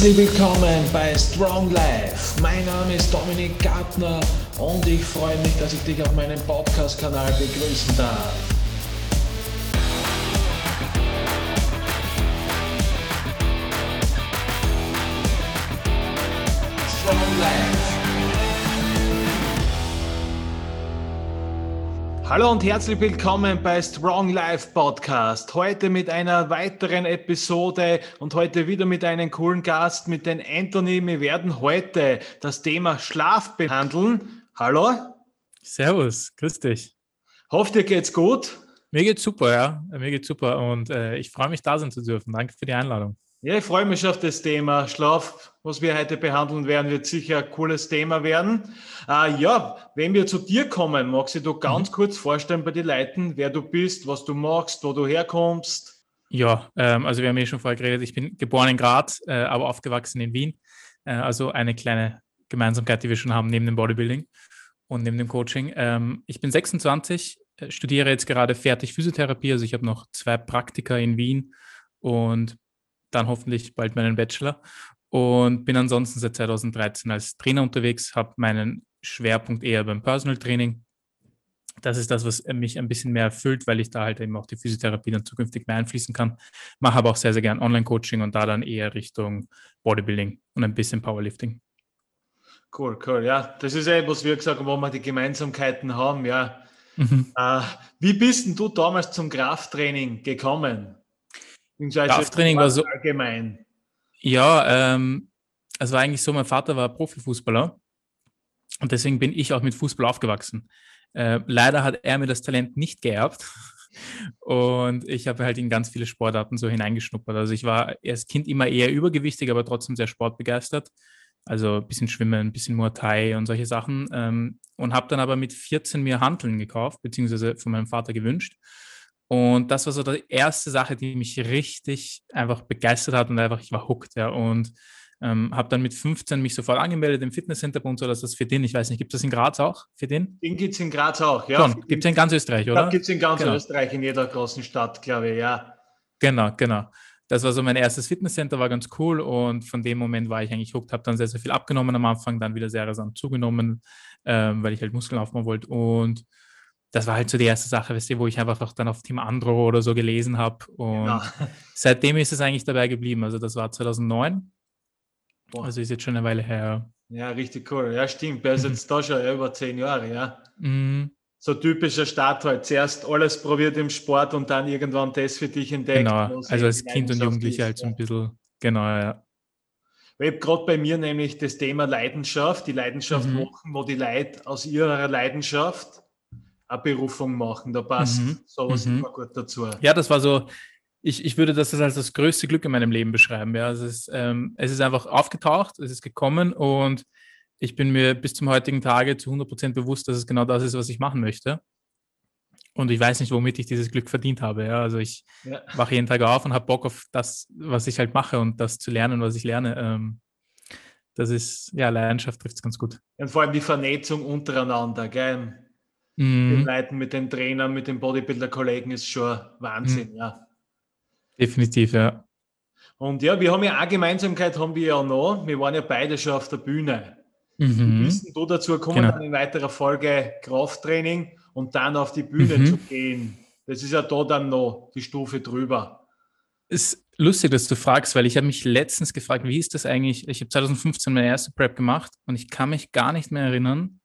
Herzlich willkommen bei Strong Life. Mein Name ist Dominik Gartner und ich freue mich, dass ich dich auf meinem Podcast-Kanal begrüßen darf. Strong Life. Hallo und herzlich willkommen bei Strong Life Podcast. Heute mit einer weiteren Episode und heute wieder mit einem coolen Gast, mit dem Anthony. Wir werden heute das Thema Schlaf behandeln. Hallo. Servus, grüß dich. Hofft dir geht's gut? Mir geht's super, ja. Mir geht's super und äh, ich freue mich, da sein zu dürfen. Danke für die Einladung. Ja, ich freue mich auf das Thema Schlaf, was wir heute behandeln werden, wird sicher ein cooles Thema werden. Äh, ja, wenn wir zu dir kommen, magst du ganz mhm. kurz vorstellen bei den Leuten, wer du bist, was du machst, wo du herkommst? Ja, ähm, also wir haben ja schon vorher geredet, ich bin geboren in Graz, äh, aber aufgewachsen in Wien. Äh, also eine kleine Gemeinsamkeit, die wir schon haben neben dem Bodybuilding und neben dem Coaching. Ähm, ich bin 26, äh, studiere jetzt gerade fertig Physiotherapie, also ich habe noch zwei Praktika in Wien und dann hoffentlich bald meinen Bachelor und bin ansonsten seit 2013 als Trainer unterwegs, habe meinen Schwerpunkt eher beim Personal Training. Das ist das, was mich ein bisschen mehr erfüllt, weil ich da halt eben auch die Physiotherapie dann zukünftig mehr einfließen kann. Mache aber auch sehr, sehr gern Online-Coaching und da dann eher Richtung Bodybuilding und ein bisschen Powerlifting. Cool, cool. Ja, das ist eh, was wir gesagt haben, wo wir die Gemeinsamkeiten haben. Ja. Mhm. Äh, wie bist denn du damals zum Krafttraining gekommen? Krafttraining war so allgemein. Ja, ähm, es war eigentlich so, mein Vater war Profifußballer und deswegen bin ich auch mit Fußball aufgewachsen. Äh, leider hat er mir das Talent nicht geerbt und ich habe halt in ganz viele Sportarten so hineingeschnuppert. Also ich war als Kind immer eher übergewichtig, aber trotzdem sehr sportbegeistert. Also ein bisschen Schwimmen, ein bisschen Muay Thai und solche Sachen. Ähm, und habe dann aber mit 14 mir Hanteln gekauft, beziehungsweise von meinem Vater gewünscht und das war so die erste Sache, die mich richtig einfach begeistert hat und einfach, ich war hooked, ja. Und ähm, habe dann mit 15 mich sofort angemeldet im uns oder ist das für den? Ich weiß nicht, gibt es das in Graz auch für den? Den gibt es in Graz auch, ja. Gibt es in ganz Österreich, oder? Gibt es in ganz genau. Österreich, in jeder großen Stadt, glaube ich, ja. Genau, genau. Das war so mein erstes Fitnesscenter, war ganz cool und von dem Moment war ich eigentlich hooked, habe dann sehr, sehr viel abgenommen am Anfang, dann wieder sehr rasant zugenommen, ähm, weil ich halt Muskeln aufbauen wollte und das war halt so die erste Sache, weißt du, wo ich einfach auch dann auf Team Andro oder so gelesen habe. Und ja. seitdem ist es eigentlich dabei geblieben. Also das war 2009. Boah. Also ist jetzt schon eine Weile her. Ja, richtig cool. Ja, stimmt. Der ist mhm. jetzt da schon über zehn Jahre, ja. Mhm. So typischer Start halt. Zuerst alles probiert im Sport und dann irgendwann das für dich entdeckt. Genau, also als Kind und Jugendlicher halt so ein bisschen, genau, ja. Ich habe gerade bei mir nämlich das Thema Leidenschaft, die Leidenschaft mhm. machen, wo die Leute aus ihrer Leidenschaft eine Berufung machen. Da passt mhm. sowas mhm. immer gut dazu. Ja, das war so, ich, ich würde das als das größte Glück in meinem Leben beschreiben. Ja. Es, ist, ähm, es ist einfach aufgetaucht, es ist gekommen und ich bin mir bis zum heutigen Tage zu 100% bewusst, dass es genau das ist, was ich machen möchte. Und ich weiß nicht, womit ich dieses Glück verdient habe. Ja. Also ich ja. wache jeden Tag auf und habe Bock auf das, was ich halt mache und das zu lernen, was ich lerne. Ähm, das ist, ja, Leidenschaft trifft es ganz gut. Und vor allem die Vernetzung untereinander, gell? Mhm. den Leuten, mit den Trainern, mit den Bodybuilder-Kollegen ist schon Wahnsinn, mhm. ja. Definitiv, ja. Und ja, wir haben ja eine Gemeinsamkeit, haben wir ja noch. Wir waren ja beide schon auf der Bühne. Mhm. Wie bist du dazu gekommen, genau. dann in weiterer Folge Krafttraining und dann auf die Bühne mhm. zu gehen? Das ist ja da dann noch die Stufe drüber. Ist lustig, dass du fragst, weil ich habe mich letztens gefragt, wie ist das eigentlich? Ich habe 2015 meine erste Prep gemacht und ich kann mich gar nicht mehr erinnern,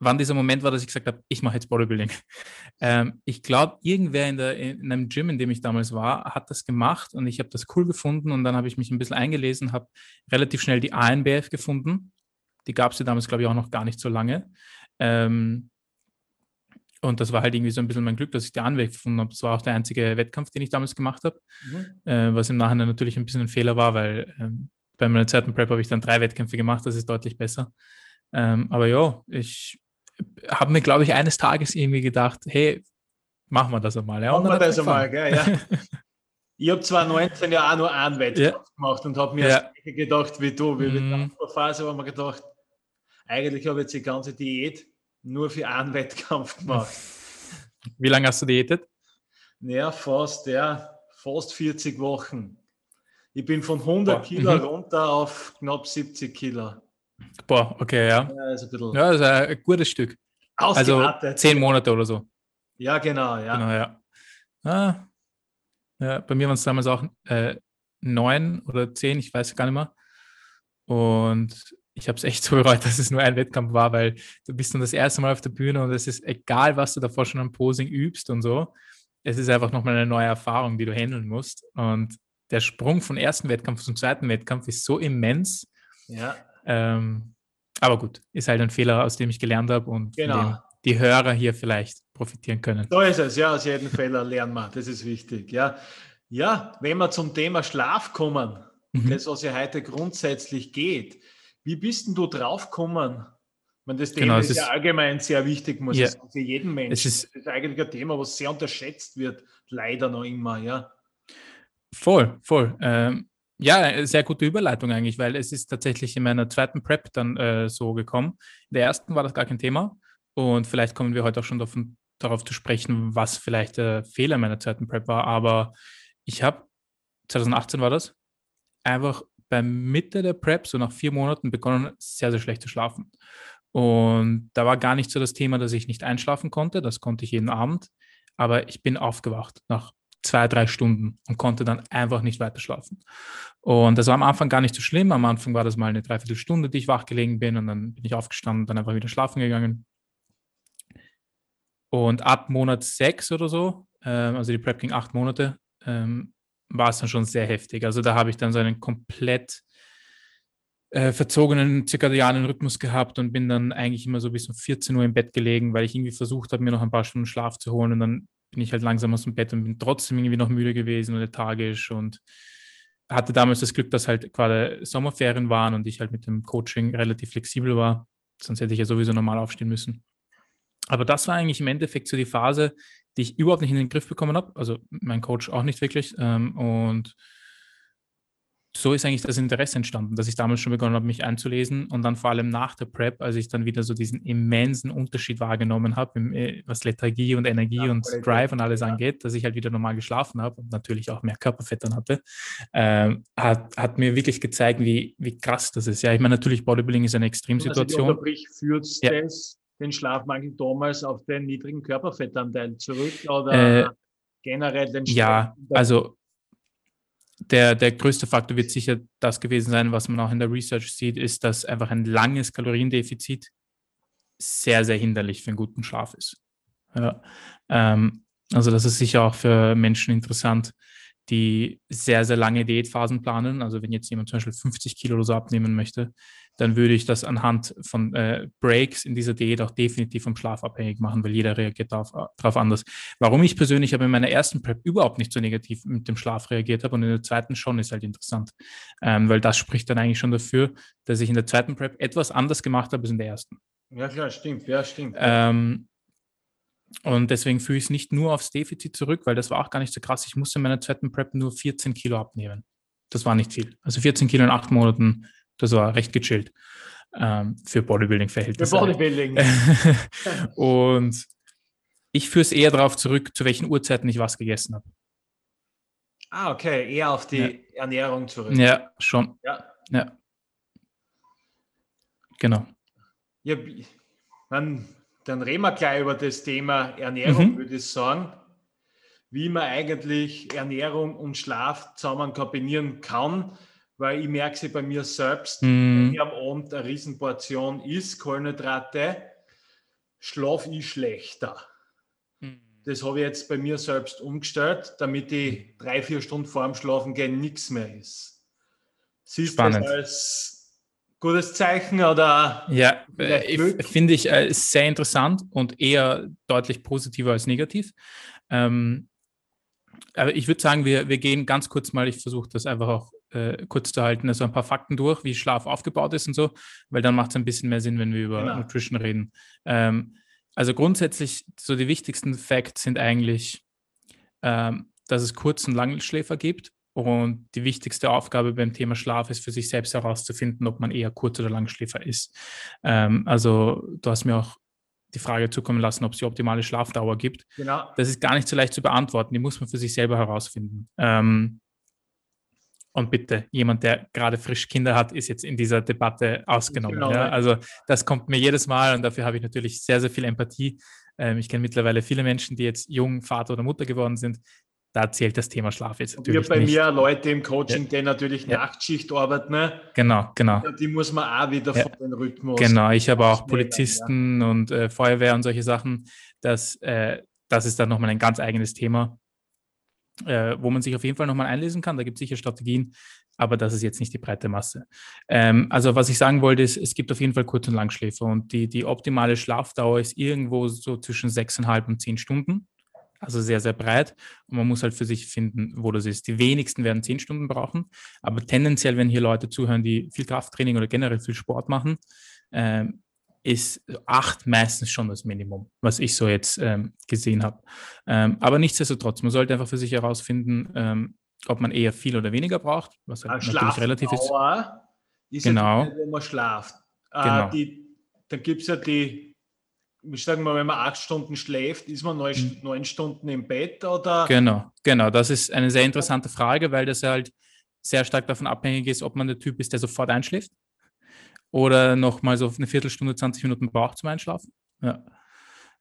wann dieser Moment war, dass ich gesagt habe, ich mache jetzt Bodybuilding. Ähm, ich glaube, irgendwer in, der, in einem Gym, in dem ich damals war, hat das gemacht und ich habe das cool gefunden und dann habe ich mich ein bisschen eingelesen, habe relativ schnell die ANBF gefunden. Die gab es ja damals, glaube ich, auch noch gar nicht so lange. Ähm, und das war halt irgendwie so ein bisschen mein Glück, dass ich die ANBF gefunden habe. Das war auch der einzige Wettkampf, den ich damals gemacht habe, mhm. äh, was im Nachhinein natürlich ein bisschen ein Fehler war, weil ähm, bei meiner zweiten Prep habe ich dann drei Wettkämpfe gemacht, das ist deutlich besser. Ähm, aber ja, ich habe mir, glaube ich, eines Tages irgendwie gedacht, hey, machen wir das einmal. Ja? Machen wir das einmal, gell, ja. Ich habe zwar 19 Jahre auch nur einen Wettkampf ja. gemacht und habe mir ja. gedacht wie du. Wie mm. in der Phase haben wir gedacht, eigentlich habe ich jetzt die ganze Diät nur für einen Wettkampf gemacht. Wie lange hast du diätet? Naja, fast, ja, fast 40 Wochen. Ich bin von 100 Boah. Kilo mhm. runter auf knapp 70 Kilo. Boah, okay, ja. Ja, ist ein, bisschen ja, ist ein gutes Stück. Also zehn Monate oder so. Ja, genau, ja. Genau, ja. Ah, ja bei mir waren es damals auch äh, neun oder zehn, ich weiß gar nicht mehr. Und ich habe es echt so bereut, dass es nur ein Wettkampf war, weil du bist dann das erste Mal auf der Bühne und es ist egal, was du davor schon am Posing übst und so. Es ist einfach nochmal eine neue Erfahrung, die du handeln musst. Und der Sprung vom ersten Wettkampf zum zweiten Wettkampf ist so immens. Ja. Ähm, aber gut, ist halt ein Fehler, aus dem ich gelernt habe und genau. die Hörer hier vielleicht profitieren können. So ist es, ja, aus jedem Fehler lernen wir, das ist wichtig. Ja, ja wenn wir zum Thema Schlaf kommen, mhm. das, was ja heute grundsätzlich geht, wie bist denn du draufgekommen? meine, das Thema genau, ist, ist ja allgemein sehr wichtig, muss ja, ich sagen, für jeden Menschen. Es ist, das ist eigentlich ein Thema, was sehr unterschätzt wird, leider noch immer, ja. Voll, voll. Ähm, ja, sehr gute Überleitung eigentlich, weil es ist tatsächlich in meiner zweiten Prep dann äh, so gekommen. In der ersten war das gar kein Thema und vielleicht kommen wir heute auch schon davon, darauf zu sprechen, was vielleicht der Fehler meiner zweiten Prep war. Aber ich habe, 2018 war das, einfach bei Mitte der Prep, so nach vier Monaten, begonnen, sehr, sehr schlecht zu schlafen. Und da war gar nicht so das Thema, dass ich nicht einschlafen konnte. Das konnte ich jeden Abend. Aber ich bin aufgewacht nach zwei, drei Stunden und konnte dann einfach nicht weiter schlafen. Und das war am Anfang gar nicht so schlimm. Am Anfang war das mal eine Dreiviertelstunde, die ich wach gelegen bin und dann bin ich aufgestanden und dann einfach wieder schlafen gegangen. Und ab Monat sechs oder so, ähm, also die Prep ging acht Monate, ähm, war es dann schon sehr heftig. Also da habe ich dann so einen komplett äh, verzogenen zirkadianen Rhythmus gehabt und bin dann eigentlich immer so bis um 14 Uhr im Bett gelegen, weil ich irgendwie versucht habe, mir noch ein paar Stunden Schlaf zu holen und dann bin ich halt langsam aus dem Bett und bin trotzdem irgendwie noch müde gewesen und lethargisch und hatte damals das Glück, dass halt gerade Sommerferien waren und ich halt mit dem Coaching relativ flexibel war. Sonst hätte ich ja sowieso normal aufstehen müssen. Aber das war eigentlich im Endeffekt so die Phase, die ich überhaupt nicht in den Griff bekommen habe. Also mein Coach auch nicht wirklich. Ähm, und so ist eigentlich das Interesse entstanden, dass ich damals schon begonnen habe, mich einzulesen und dann vor allem nach der Prep, als ich dann wieder so diesen immensen Unterschied wahrgenommen habe, äh, was Lethargie und Energie ja, und Drive und alles ja. angeht, dass ich halt wieder normal geschlafen habe und natürlich auch mehr Körperfett dann hatte, äh, hat, hat mir wirklich gezeigt, wie, wie krass das ist. Ja, ich meine, natürlich, Bodybuilding ist eine Extremsituation. Also führt ja. das den Schlafmangel damals auf den niedrigen Körperfettanteil zurück oder äh, generell den Schlaf Ja, also der, der größte Faktor wird sicher das gewesen sein, was man auch in der Research sieht, ist, dass einfach ein langes Kaloriendefizit sehr, sehr hinderlich für einen guten Schlaf ist. Ja. Ähm, also das ist sicher auch für Menschen interessant, die sehr, sehr lange Diätphasen planen. Also wenn jetzt jemand zum Beispiel 50 Kilo oder so abnehmen möchte, dann würde ich das anhand von äh, Breaks in dieser Diät auch definitiv vom Schlaf abhängig machen, weil jeder reagiert darauf, darauf anders. Warum ich persönlich aber in meiner ersten Prep überhaupt nicht so negativ mit dem Schlaf reagiert habe und in der zweiten schon, ist halt interessant, ähm, weil das spricht dann eigentlich schon dafür, dass ich in der zweiten Prep etwas anders gemacht habe als in der ersten. Ja, klar, stimmt, ja, stimmt. Ähm, und deswegen führe ich es nicht nur aufs Defizit zurück, weil das war auch gar nicht so krass. Ich musste in meiner zweiten Prep nur 14 Kilo abnehmen. Das war nicht viel. Also 14 Kilo in acht Monaten das war recht gechillt ähm, für Bodybuilding-Verhältnisse. Für Bodybuilding. und ich führe es eher darauf zurück, zu welchen Uhrzeiten ich was gegessen habe. Ah, okay, eher auf die ja. Ernährung zurück. Ja, schon. Ja. ja. Genau. Ja, dann, dann reden wir gleich über das Thema Ernährung, mhm. würde ich sagen. Wie man eigentlich Ernährung und Schlaf zusammen kombinieren kann weil ich merke sie bei mir selbst, mm. wenn ich am Abend eine Riesenportion isst, Kohlenhydrate, schlafe ich schlechter. Mm. Das habe ich jetzt bei mir selbst umgestellt, damit ich drei, vier Stunden vor dem Schlafen gehen nichts mehr ist. Siehst Spannend. du das als gutes Zeichen oder? Ja, äh, finde ich äh, sehr interessant und eher deutlich positiver als negativ. Ähm, aber ich würde sagen, wir, wir gehen ganz kurz mal, ich versuche das einfach auch äh, kurz zu halten, also ein paar Fakten durch, wie Schlaf aufgebaut ist und so, weil dann macht es ein bisschen mehr Sinn, wenn wir über genau. Nutrition reden. Ähm, also grundsätzlich, so die wichtigsten Facts sind eigentlich, ähm, dass es Kurz- und Langschläfer gibt. Und die wichtigste Aufgabe beim Thema Schlaf ist für sich selbst herauszufinden, ob man eher Kurz- oder Langschläfer ist. Ähm, also du hast mir auch die Frage zukommen lassen, ob es die optimale Schlafdauer gibt. Genau. Das ist gar nicht so leicht zu beantworten. Die muss man für sich selber herausfinden. Ähm, Und bitte, jemand, der gerade frisch Kinder hat, ist jetzt in dieser Debatte ausgenommen. Genau. Ja? Also das kommt mir jedes Mal und dafür habe ich natürlich sehr, sehr viel Empathie. Ähm, ich kenne mittlerweile viele Menschen, die jetzt jung Vater oder Mutter geworden sind. Da zählt das Thema Schlaf jetzt natürlich. Wir bei nicht. mir Leute im Coaching, ja. die natürlich ja. Nachtschicht arbeiten. Ne? Genau, genau. Die muss man auch wieder ja. von den Rhythmus. Genau, ich habe auch Polizisten und äh, Feuerwehr und solche Sachen. Das, äh, das ist dann nochmal ein ganz eigenes Thema äh, wo man sich auf jeden Fall nochmal einlesen kann. Da gibt es sicher Strategien, aber das ist jetzt nicht die breite Masse. Ähm, also was ich sagen wollte, ist, es gibt auf jeden Fall Kurz- und Langschläfer und die, die optimale Schlafdauer ist irgendwo so zwischen sechseinhalb und zehn Stunden. Also sehr, sehr breit. Und man muss halt für sich finden, wo das ist. Die wenigsten werden zehn Stunden brauchen. Aber tendenziell, wenn hier Leute zuhören, die viel Krafttraining oder generell viel Sport machen, ähm, ist acht meistens schon das Minimum, was ich so jetzt ähm, gesehen habe. Ähm, aber nichtsdestotrotz, man sollte einfach für sich herausfinden, ähm, ob man eher viel oder weniger braucht, was halt natürlich relativ ist. ist genau. Ja die, wo man schlaft. Äh, genau. Die, dann gibt es ja die, ich sage mal, wenn man acht Stunden schläft, ist man neun, hm. neun Stunden im Bett oder? Genau, genau. Das ist eine sehr interessante Frage, weil das halt sehr stark davon abhängig ist, ob man der Typ ist, der sofort einschläft oder noch mal so eine Viertelstunde, 20 Minuten braucht zum Einschlafen. Ja.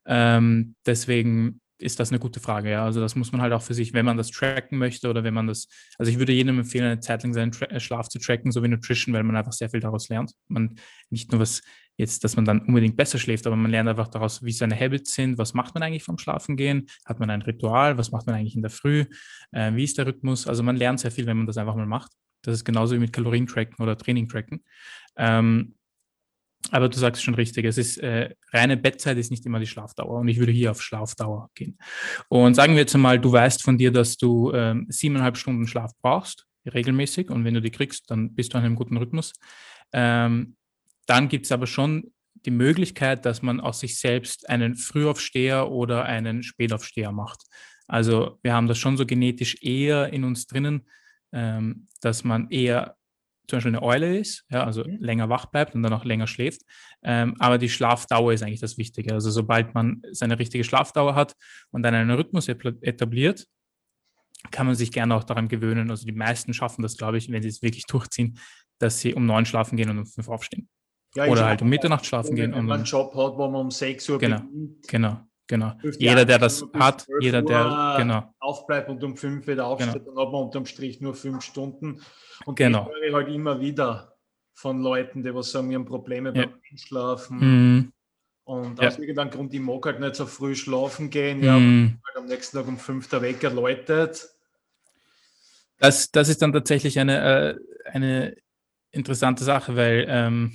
Ähm, deswegen ist das eine gute Frage, ja. Also das muss man halt auch für sich, wenn man das tracken möchte oder wenn man das, also ich würde jedem empfehlen, eine Zeit lang seinen Tra äh, Schlaf zu tracken, so wie Nutrition, weil man einfach sehr viel daraus lernt. Man nicht nur was jetzt, dass man dann unbedingt besser schläft, aber man lernt einfach daraus, wie seine Habits sind, was macht man eigentlich vom Schlafengehen, hat man ein Ritual, was macht man eigentlich in der Früh, äh, wie ist der Rhythmus. Also man lernt sehr viel, wenn man das einfach mal macht. Das ist genauso wie mit Kalorien tracken oder Training tracken. Ähm, aber du sagst schon richtig, es ist äh, reine Bettzeit ist nicht immer die Schlafdauer und ich würde hier auf Schlafdauer gehen. Und sagen wir jetzt einmal, du weißt von dir, dass du ähm, siebeneinhalb Stunden Schlaf brauchst, regelmäßig, und wenn du die kriegst, dann bist du an einem guten Rhythmus. Ähm, dann gibt es aber schon die Möglichkeit, dass man aus sich selbst einen Frühaufsteher oder einen Spätaufsteher macht. Also wir haben das schon so genetisch eher in uns drinnen, ähm, dass man eher zum Beispiel eine Eule ist, ja, also mhm. länger wach bleibt und dann auch länger schläft. Ähm, aber die Schlafdauer ist eigentlich das Wichtige. Also sobald man seine richtige Schlafdauer hat und dann einen Rhythmus etabliert, kann man sich gerne auch daran gewöhnen. Also die meisten schaffen das, glaube ich, wenn sie es wirklich durchziehen, dass sie um neun schlafen gehen und um fünf aufstehen. Ja, Oder halt um Mitternacht schlafen gehen. Wenn man einen Job hat, wo man um sechs Uhr genau, beginnt. Genau, Genau. Jeder, der das hat, jeder, der genau. aufbleibt und um fünf wieder aufsteht, genau. dann hat man unterm Strich nur fünf Stunden. Und genau. ich höre halt immer wieder von Leuten, die was sagen, wir haben Probleme ja. beim Einschlafen. Mhm. Und ja. aus irgendeinem Grund, ich mag halt nicht so früh schlafen gehen, ja, mhm. halt am nächsten Tag um fünf der Wecker läutet. Das, das ist dann tatsächlich eine, äh, eine interessante Sache, weil ähm,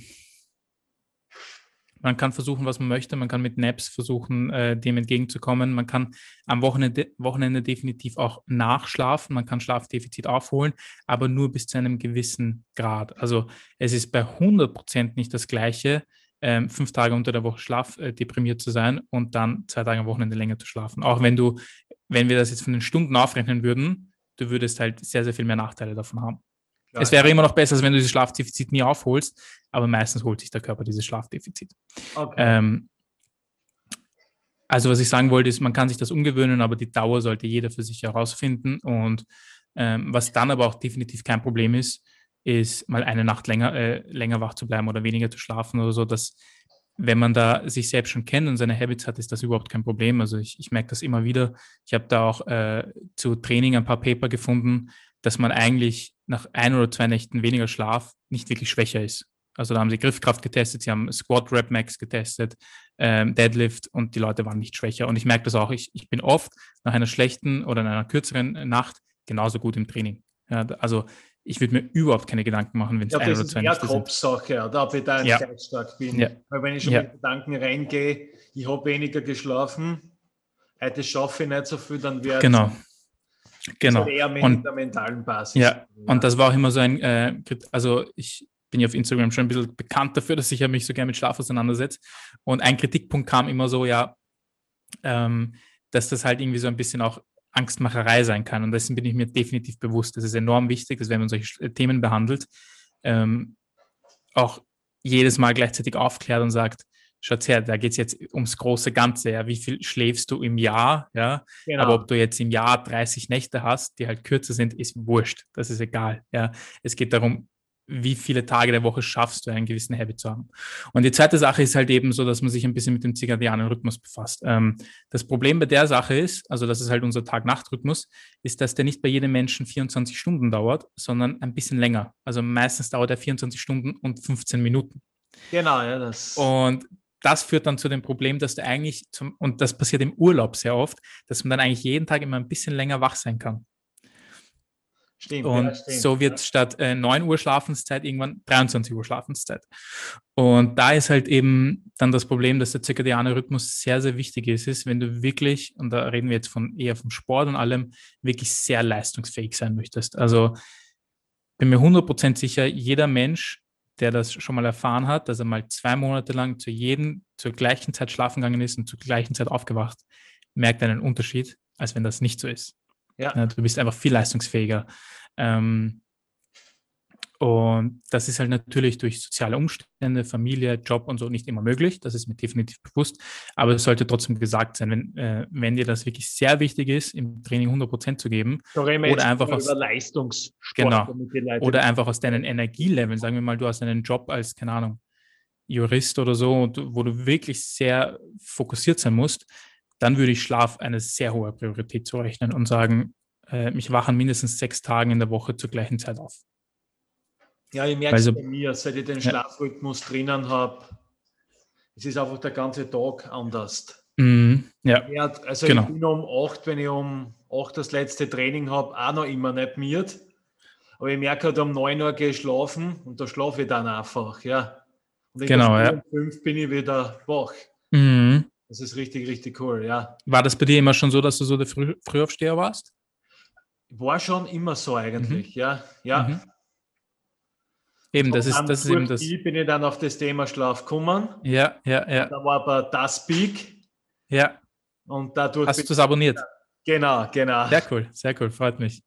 man kann versuchen, was man möchte. Man kann mit Naps versuchen, äh, dem entgegenzukommen. Man kann am Wochenende, Wochenende definitiv auch nachschlafen. Man kann Schlafdefizit aufholen, aber nur bis zu einem gewissen Grad. Also es ist bei 100 Prozent nicht das Gleiche, ähm, fünf Tage unter der Woche Schlaf äh, zu sein und dann zwei Tage am Wochenende länger zu schlafen. Auch wenn du, wenn wir das jetzt von den Stunden aufrechnen würden, du würdest halt sehr, sehr viel mehr Nachteile davon haben. Ja, es wäre ja. immer noch besser, als wenn du dieses Schlafdefizit nie aufholst, aber meistens holt sich der Körper dieses Schlafdefizit. Okay. Ähm, also was ich sagen wollte, ist, man kann sich das umgewöhnen, aber die Dauer sollte jeder für sich herausfinden. Und ähm, was dann aber auch definitiv kein Problem ist, ist mal eine Nacht länger, äh, länger wach zu bleiben oder weniger zu schlafen oder so. Dass, wenn man da sich selbst schon kennt und seine Habits hat, ist das überhaupt kein Problem. Also ich, ich merke das immer wieder. Ich habe da auch äh, zu Training ein paar Paper gefunden, dass man eigentlich nach ein oder zwei Nächten weniger Schlaf nicht wirklich schwächer ist. Also da haben sie Griffkraft getestet, sie haben Squat Rep Max getestet, ähm, Deadlift und die Leute waren nicht schwächer. Und ich merke das auch, ich, ich bin oft nach einer schlechten oder einer kürzeren Nacht genauso gut im Training. Ja, also ich würde mir überhaupt keine Gedanken machen, wenn es ja, ein oder zwei Nächte sind. Das ist Kopfsache, ja, ob ich da ja. stark bin. Ja. Weil wenn ich schon ja. mit Gedanken reingehe, ich habe weniger geschlafen, heute schaffe ich nicht so viel, dann wäre genau. Genau. eher mit und, der mentalen Basis. Ja, und das war auch immer so ein, äh, also ich bin ja auf Instagram schon ein bisschen bekannt dafür, dass ich ja mich so gerne mit Schlaf auseinandersetze. Und ein Kritikpunkt kam immer so, ja, ähm, dass das halt irgendwie so ein bisschen auch Angstmacherei sein kann. Und dessen bin ich mir definitiv bewusst. Das ist enorm wichtig, dass wenn man solche Themen behandelt, ähm, auch jedes Mal gleichzeitig aufklärt und sagt, schaut her, da geht es jetzt ums große Ganze, ja, wie viel schläfst du im Jahr, ja, genau. aber ob du jetzt im Jahr 30 Nächte hast, die halt kürzer sind, ist wurscht, das ist egal, ja. Es geht darum, wie viele Tage der Woche schaffst du, einen gewissen Habit zu haben. Und die zweite Sache ist halt eben so, dass man sich ein bisschen mit dem zirkadianen Rhythmus befasst. Ähm, das Problem bei der Sache ist, also das ist halt unser Tag-Nacht-Rhythmus, ist, dass der nicht bei jedem Menschen 24 Stunden dauert, sondern ein bisschen länger. Also meistens dauert er 24 Stunden und 15 Minuten. Genau, ja, das. Und das führt dann zu dem Problem, dass du eigentlich zum, und das passiert im Urlaub sehr oft, dass man dann eigentlich jeden Tag immer ein bisschen länger wach sein kann. Stimmt, und ja, stimmt, so wird ja. statt äh, 9 Uhr Schlafenszeit irgendwann 23 Uhr Schlafenszeit. Und da ist halt eben dann das Problem, dass der zirkadiane Rhythmus sehr, sehr wichtig ist, ist, wenn du wirklich, und da reden wir jetzt von eher vom Sport und allem, wirklich sehr leistungsfähig sein möchtest. Also bin mir 100% sicher, jeder Mensch, der das schon mal erfahren hat, dass er mal zwei Monate lang zu jedem, zur gleichen Zeit schlafen gegangen ist und zur gleichen Zeit aufgewacht, merkt einen Unterschied, als wenn das nicht so ist. Ja. Du bist einfach viel leistungsfähiger. Ähm, und das ist halt natürlich durch soziale Umstände, Familie, Job und so nicht immer möglich. Das ist mir definitiv bewusst. Aber es sollte trotzdem gesagt sein, wenn, äh, wenn dir das wirklich sehr wichtig ist, im Training 100 Prozent zu geben. Oder einfach aus, Leistungssport. Genau. Oder einfach aus deinen Energieleveln. Sagen wir mal, du hast einen Job als, keine Ahnung, Jurist oder so, wo du wirklich sehr fokussiert sein musst dann würde ich Schlaf eine sehr hohe Priorität zurechnen und sagen, äh, mich wachen mindestens sechs Tage in der Woche zur gleichen Zeit auf. Ja, ich merke es also, bei mir, seit ich den Schlafrhythmus ja. drinnen habe, es ist einfach der ganze Tag anders. Mhm, ja, also genau. ich bin um acht, wenn ich um acht das letzte Training habe, auch noch immer nicht miert. Aber ich merke halt, um neun Uhr gehe ich schlafen und da schlafe ich dann einfach, ja. Und genau, ja. um fünf bin ich wieder wach. Mhm. Das ist richtig, richtig cool, ja. War das bei dir immer schon so, dass du so der Früh Frühaufsteher warst? War schon immer so eigentlich, mhm. ja. ja. Mhm. Eben, das ist, das ist eben das. bin ich dann auf das Thema Schlaf gekommen. Ja, ja, ja. Da war aber das Peak. Ja. Und dadurch. Hast du es abonniert? Genau, genau. Sehr cool, sehr cool, freut mich.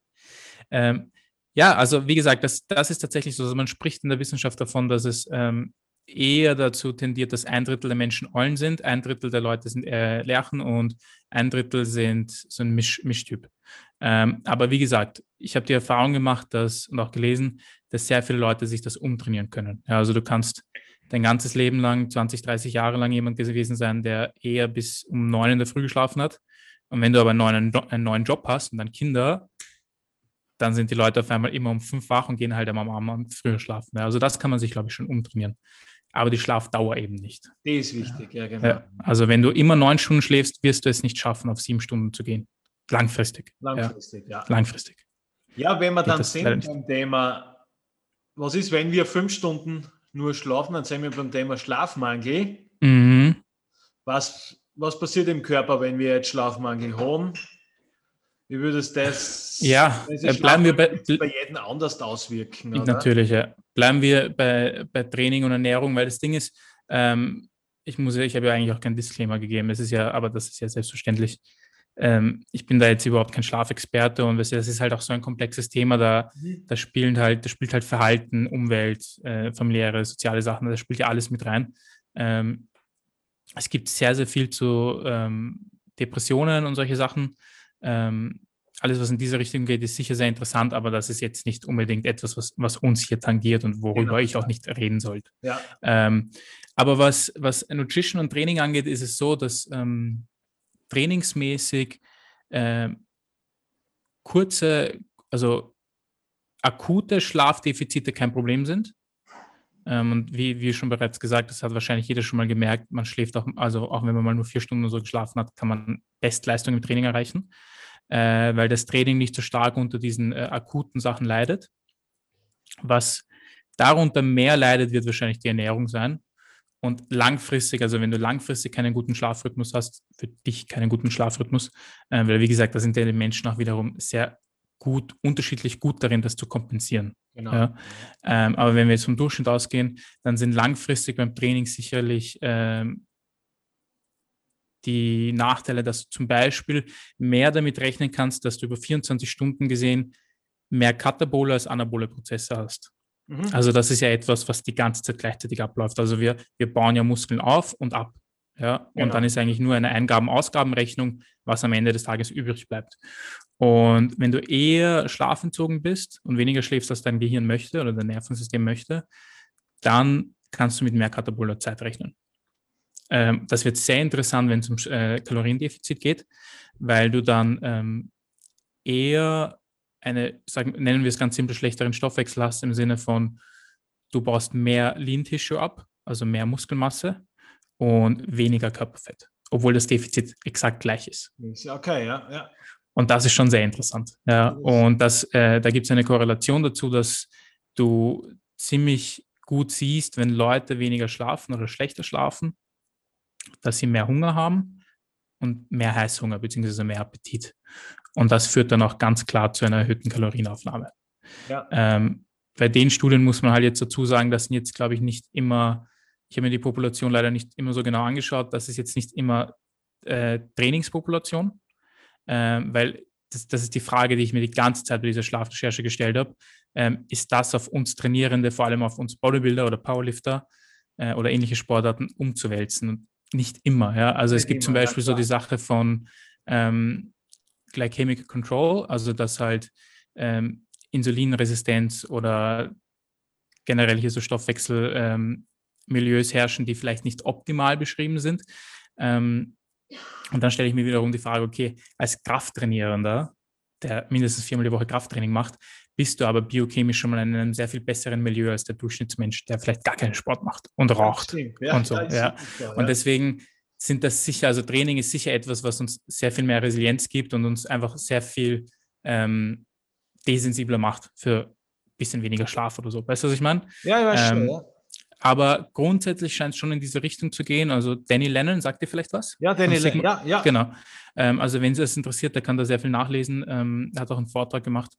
Ähm, ja, also wie gesagt, das, das ist tatsächlich so. Also man spricht in der Wissenschaft davon, dass es ähm, eher dazu tendiert, dass ein Drittel der Menschen Eulen sind, ein Drittel der Leute sind äh, Lerchen und ein Drittel sind so ein Misch Mischtyp. Ähm, aber wie gesagt, ich habe die Erfahrung gemacht dass, und auch gelesen, dass sehr viele Leute sich das umtrainieren können. Ja, also du kannst dein ganzes Leben lang, 20, 30 Jahre lang jemand gewesen sein, der eher bis um neun in der Früh geschlafen hat. Und wenn du aber einen neuen, einen neuen Job hast und dann Kinder, dann sind die Leute auf einmal immer um fünf wach und gehen halt am Abend früher schlafen. Ja, also das kann man sich, glaube ich, schon umtrainieren aber die Schlafdauer eben nicht. Die ist wichtig, ja, genau. Ja, also wenn du immer neun Stunden schläfst, wirst du es nicht schaffen, auf sieben Stunden zu gehen. Langfristig. Langfristig, ja. ja. Langfristig. Ja, wenn wir dann sind beim Thema, was ist, wenn wir fünf Stunden nur schlafen, dann sind wir beim Thema Schlafmangel. Mhm. Was, was passiert im Körper, wenn wir jetzt Schlafmangel haben? Wie würde es das, ja, äh, bleiben wir bei, bei jedem anders auswirken? Oder? Natürlich, ja. Bleiben wir bei, bei Training und Ernährung, weil das Ding ist, ähm, ich muss ich habe ja eigentlich auch keinen Disclaimer gegeben, das ist ja, aber das ist ja selbstverständlich. Ähm, ich bin da jetzt überhaupt kein Schlafexperte und das ist halt auch so ein komplexes Thema, da, mhm. da spielen halt, da spielt halt Verhalten, Umwelt, äh, familiäre, soziale Sachen, da spielt ja alles mit rein. Ähm, es gibt sehr, sehr viel zu ähm, Depressionen und solche Sachen. Ähm, alles, was in diese Richtung geht, ist sicher sehr interessant, aber das ist jetzt nicht unbedingt etwas, was, was uns hier tangiert und worüber genau. ich auch nicht reden sollte. Ja. Ähm, aber was, was Nutrition und Training angeht, ist es so, dass ähm, trainingsmäßig äh, kurze, also akute Schlafdefizite kein Problem sind. Ähm, und wie, wie schon bereits gesagt, das hat wahrscheinlich jeder schon mal gemerkt, man schläft auch, also auch wenn man mal nur vier Stunden so geschlafen hat, kann man Bestleistung im Training erreichen äh, weil das Training nicht so stark unter diesen äh, akuten Sachen leidet. Was darunter mehr leidet, wird wahrscheinlich die Ernährung sein. Und langfristig, also wenn du langfristig keinen guten Schlafrhythmus hast, für dich keinen guten Schlafrhythmus, äh, weil wie gesagt, da sind ja die Menschen auch wiederum sehr gut, unterschiedlich gut darin, das zu kompensieren. Genau. Ja? Ähm, aber wenn wir jetzt vom Durchschnitt ausgehen, dann sind langfristig beim Training sicherlich ähm, die Nachteile, dass du zum Beispiel mehr damit rechnen kannst, dass du über 24 Stunden gesehen mehr katabole als anabole Prozesse hast. Mhm. Also das ist ja etwas, was die ganze Zeit gleichzeitig abläuft. Also wir, wir bauen ja Muskeln auf und ab. Ja, genau. und dann ist eigentlich nur eine Eingaben-Ausgabenrechnung, was am Ende des Tages übrig bleibt. Und wenn du eher schlafentzogen bist und weniger schläfst, als dein Gehirn möchte oder dein Nervensystem möchte, dann kannst du mit mehr kataboler Zeit rechnen. Ähm, das wird sehr interessant, wenn es um äh, Kaloriendefizit geht, weil du dann ähm, eher eine, sagen, nennen wir es ganz simpel, schlechteren Stoffwechsel hast im Sinne von, du baust mehr Lean Tissue ab, also mehr Muskelmasse und weniger Körperfett, obwohl das Defizit exakt gleich ist. Okay, ja, ja. Und das ist schon sehr interessant. Ja. Und das, äh, da gibt es eine Korrelation dazu, dass du ziemlich gut siehst, wenn Leute weniger schlafen oder schlechter schlafen, dass sie mehr Hunger haben und mehr Heißhunger bzw. mehr Appetit. Und das führt dann auch ganz klar zu einer erhöhten Kalorienaufnahme. Ja. Ähm, bei den Studien muss man halt jetzt dazu sagen, das sind jetzt, glaube ich, nicht immer, ich habe mir die Population leider nicht immer so genau angeschaut, das ist jetzt nicht immer äh, Trainingspopulation, äh, weil das, das, ist die Frage, die ich mir die ganze Zeit bei dieser Schlafrecherche gestellt habe. Ähm, ist das auf uns Trainierende, vor allem auf uns Bodybuilder oder Powerlifter äh, oder ähnliche Sportarten umzuwälzen? Nicht immer. Ja? Also es gibt immer, zum Beispiel so die Sache von ähm, Glycemic Control, also dass halt ähm, Insulinresistenz oder generell hier so Stoffwechselmilieus ähm, herrschen, die vielleicht nicht optimal beschrieben sind. Ähm, und dann stelle ich mir wiederum die Frage, okay, als Krafttrainierender, der mindestens viermal die Woche Krafttraining macht, bist du aber biochemisch schon mal in einem sehr viel besseren Milieu als der Durchschnittsmensch, der vielleicht gar keinen Sport macht und raucht ja, und so. Ja. Super, und deswegen sind das sicher, also Training ist sicher etwas, was uns sehr viel mehr Resilienz gibt und uns einfach sehr viel ähm, desensibler macht für ein bisschen weniger Schlaf oder so. Weißt du, was ich meine? Ja, ja, ähm, schon, ja. Aber grundsätzlich scheint es schon in diese Richtung zu gehen. Also Danny Lennon, sagt dir vielleicht was? Ja, Danny Lennon, ja, ja. Genau. Ähm, also wenn Sie es interessiert, der kann da sehr viel nachlesen. Ähm, er hat auch einen Vortrag gemacht,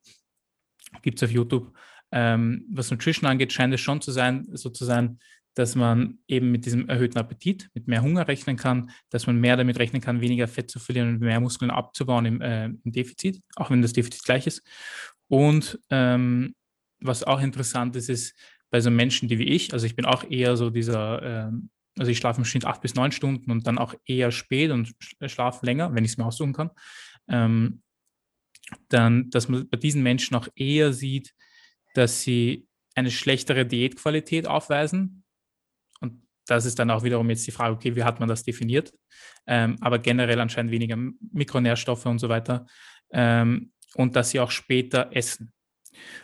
gibt es auf YouTube. Ähm, was Nutrition angeht, scheint es schon zu sein, so zu sein, dass man eben mit diesem erhöhten Appetit, mit mehr Hunger rechnen kann, dass man mehr damit rechnen kann, weniger Fett zu verlieren und mehr Muskeln abzubauen im, äh, im Defizit, auch wenn das Defizit gleich ist. Und ähm, was auch interessant ist, ist bei so Menschen, die wie ich, also ich bin auch eher so dieser, ähm, also ich schlafe im Schnitt acht bis neun Stunden und dann auch eher spät und schlafe länger, wenn ich es mir aussuchen kann, ähm, dann, dass man bei diesen Menschen auch eher sieht, dass sie eine schlechtere Diätqualität aufweisen, das ist dann auch wiederum jetzt die Frage, okay, wie hat man das definiert? Ähm, aber generell anscheinend weniger Mikronährstoffe und so weiter. Ähm, und dass sie auch später essen.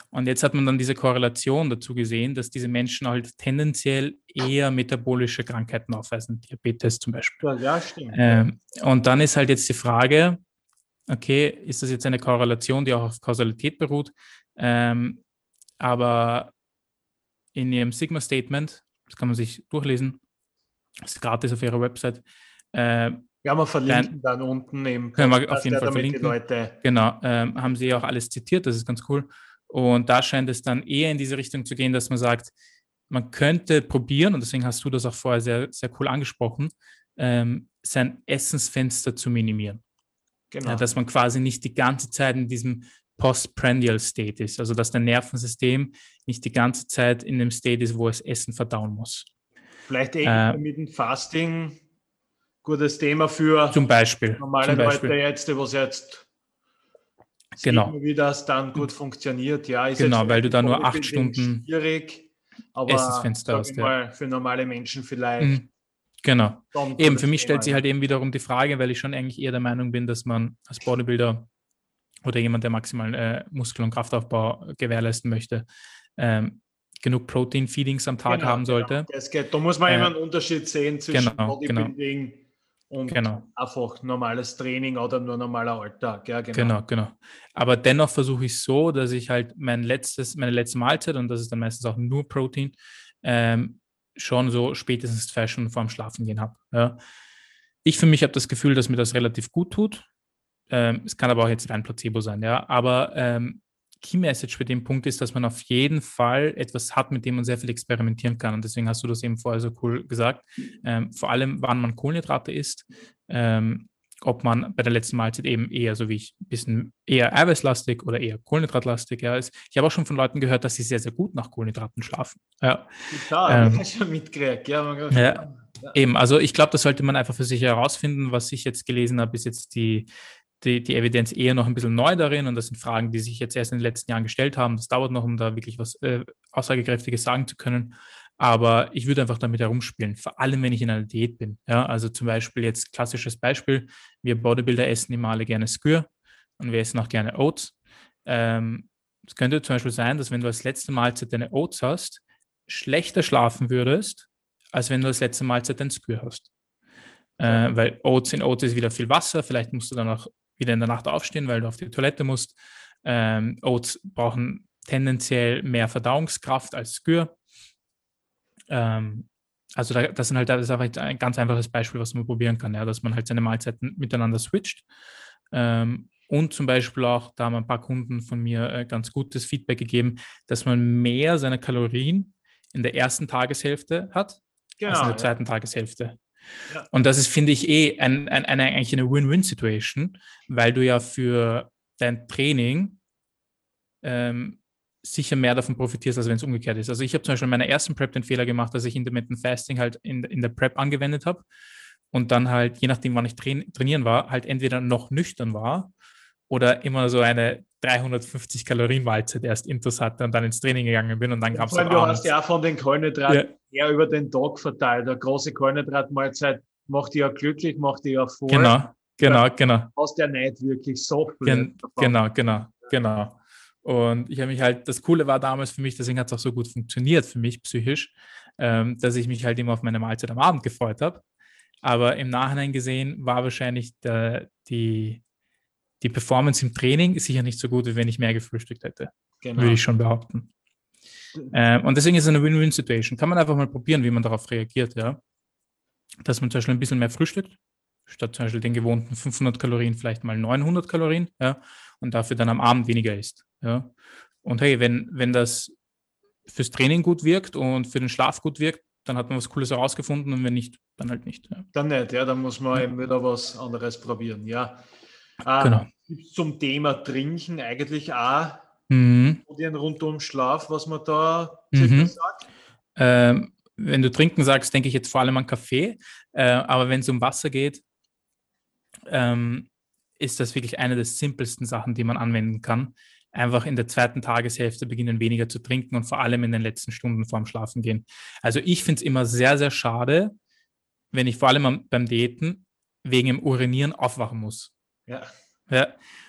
Und jetzt hat man dann diese Korrelation dazu gesehen, dass diese Menschen halt tendenziell eher metabolische Krankheiten aufweisen, Diabetes zum Beispiel. Ja, stimmt. Ähm, und dann ist halt jetzt die Frage, okay, ist das jetzt eine Korrelation, die auch auf Kausalität beruht? Ähm, aber in ihrem Sigma-Statement das kann man sich durchlesen. Das ist gratis auf ihrer Website. Äh, ja, wir verlinken dann, dann unten im Können wir auf jeden Fall verlinken. Leute genau, ähm, haben sie auch alles zitiert, das ist ganz cool. Und da scheint es dann eher in diese Richtung zu gehen, dass man sagt, man könnte probieren, und deswegen hast du das auch vorher sehr, sehr cool angesprochen, ähm, sein Essensfenster zu minimieren. Genau. Ja, dass man quasi nicht die ganze Zeit in diesem Postprandial State ist, also dass dein Nervensystem nicht die ganze Zeit in dem State ist, wo es Essen verdauen muss. Vielleicht äh, mit dem Fasting gutes Thema für zum Beispiel, normale zum Beispiel. Leute jetzt, was jetzt genau. wie das dann gut funktioniert. Ja, ist genau, weil du da nur acht Stunden schwierig, aber Essensfenster hast. Ja. für normale Menschen vielleicht. Mhm. Genau. Eben, für mich Thema, stellt sich halt eben wiederum die Frage, weil ich schon eigentlich eher der Meinung bin, dass man als Bodybuilder oder jemand, der maximalen äh, Muskel- und Kraftaufbau gewährleisten möchte, ähm, genug Protein-Feedings am Tag genau, haben sollte. Genau. geht. Da muss man äh, immer einen Unterschied sehen zwischen genau, genau. Bodybuilding genau. und genau. einfach normales Training oder nur normaler Alltag. Ja, genau. genau, genau. Aber dennoch versuche ich so, dass ich halt mein letztes, meine letzte Mahlzeit, und das ist dann meistens auch nur Protein, ähm, schon so spätestens zwei Stunden vorm Schlafen gehen habe. Ja. Ich für mich habe das Gefühl, dass mir das relativ gut tut. Ähm, es kann aber auch jetzt rein Placebo sein, ja. Aber ähm, Key Message für den Punkt ist, dass man auf jeden Fall etwas hat, mit dem man sehr viel experimentieren kann. Und deswegen hast du das eben vorher so cool gesagt. Ähm, vor allem, wann man Kohlenhydrate isst. Ähm, ob man bei der letzten Mahlzeit eben eher, so wie ich, ein bisschen eher eiweißlastig oder eher kohlenhydratlastig. Ja. Ich habe auch schon von Leuten gehört, dass sie sehr, sehr gut nach Kohlenhydraten schlafen. Ja, Total, ähm, ich schon mitgekriegt. Ja, ja, ja, eben, also ich glaube, das sollte man einfach für sich herausfinden. Was ich jetzt gelesen habe, ist jetzt die, die, die Evidenz eher noch ein bisschen neu darin und das sind Fragen, die sich jetzt erst in den letzten Jahren gestellt haben. Das dauert noch, um da wirklich was äh, Aussagekräftiges sagen zu können. Aber ich würde einfach damit herumspielen, vor allem wenn ich in einer Diät bin. Ja, also zum Beispiel jetzt klassisches Beispiel, wir Bodybuilder essen immer alle gerne Skür und wir essen auch gerne Oats. Ähm, es könnte zum Beispiel sein, dass wenn du als letzte Mahlzeit deine Oats hast, schlechter schlafen würdest, als wenn du als letzte Mahlzeit dein Skür hast. Äh, weil Oats in Oats ist wieder viel Wasser, vielleicht musst du dann auch wieder in der Nacht aufstehen, weil du auf die Toilette musst. Ähm, Oats brauchen tendenziell mehr Verdauungskraft als Skür. Ähm, also da, das, sind halt, das ist einfach ein ganz einfaches Beispiel, was man probieren kann, ja, dass man halt seine Mahlzeiten miteinander switcht. Ähm, und zum Beispiel auch, da haben ein paar Kunden von mir äh, ganz gutes Feedback gegeben, dass man mehr seiner Kalorien in der ersten Tageshälfte hat genau, als in der zweiten ja. Tageshälfte. Und das ist, finde ich, eh ein, ein, eine, eigentlich eine Win-Win-Situation, weil du ja für dein Training ähm, sicher mehr davon profitierst, als wenn es umgekehrt ist. Also ich habe zum Beispiel in meiner ersten Prep den Fehler gemacht, dass ich Intermittent Fasting halt in, in der Prep angewendet habe und dann halt, je nachdem, wann ich train trainieren war, halt entweder noch nüchtern war oder immer so eine 350 Kalorien Mahlzeit erst intus hatte und dann ins Training gegangen bin und dann gab es Du hast ja von den Kohlenhydraten ja. eher über den Tag verteilt. Eine große Kohlenhydratmahlzeit macht dich ja glücklich, macht dich ja voll. Genau, genau, genau. Hast ja nicht wirklich so viel. Gen genau, genau, genau. Und ich habe mich halt, das Coole war damals für mich, deswegen hat es auch so gut funktioniert für mich psychisch, ähm, dass ich mich halt immer auf meine Mahlzeit am Abend gefreut habe. Aber im Nachhinein gesehen war wahrscheinlich der, die, die Performance im Training sicher nicht so gut, wie wenn ich mehr gefrühstückt hätte. Genau. Würde ich schon behaupten. Ähm, und deswegen ist es eine Win-Win-Situation. Kann man einfach mal probieren, wie man darauf reagiert, ja. Dass man zum Beispiel ein bisschen mehr frühstückt, statt zum Beispiel den gewohnten 500 Kalorien vielleicht mal 900 Kalorien, ja, und dafür dann am Abend weniger isst. Ja. Und hey, wenn, wenn das fürs Training gut wirkt und für den Schlaf gut wirkt, dann hat man was Cooles herausgefunden und wenn nicht, dann halt nicht. Ja. Dann nicht, ja, dann muss man ja. eben wieder was anderes probieren, ja. Äh, genau. Zum Thema Trinken eigentlich auch mhm. den Rundumschlaf, was man da mhm. sagt? Ähm, wenn du trinken sagst, denke ich jetzt vor allem an Kaffee, äh, aber wenn es um Wasser geht, ähm, ist das wirklich eine der simpelsten Sachen, die man anwenden kann. Einfach in der zweiten Tageshälfte beginnen weniger zu trinken und vor allem in den letzten Stunden vorm Schlafen gehen. Also ich finde es immer sehr, sehr schade, wenn ich vor allem beim Diäten wegen dem Urinieren aufwachen muss. Ja. Ja.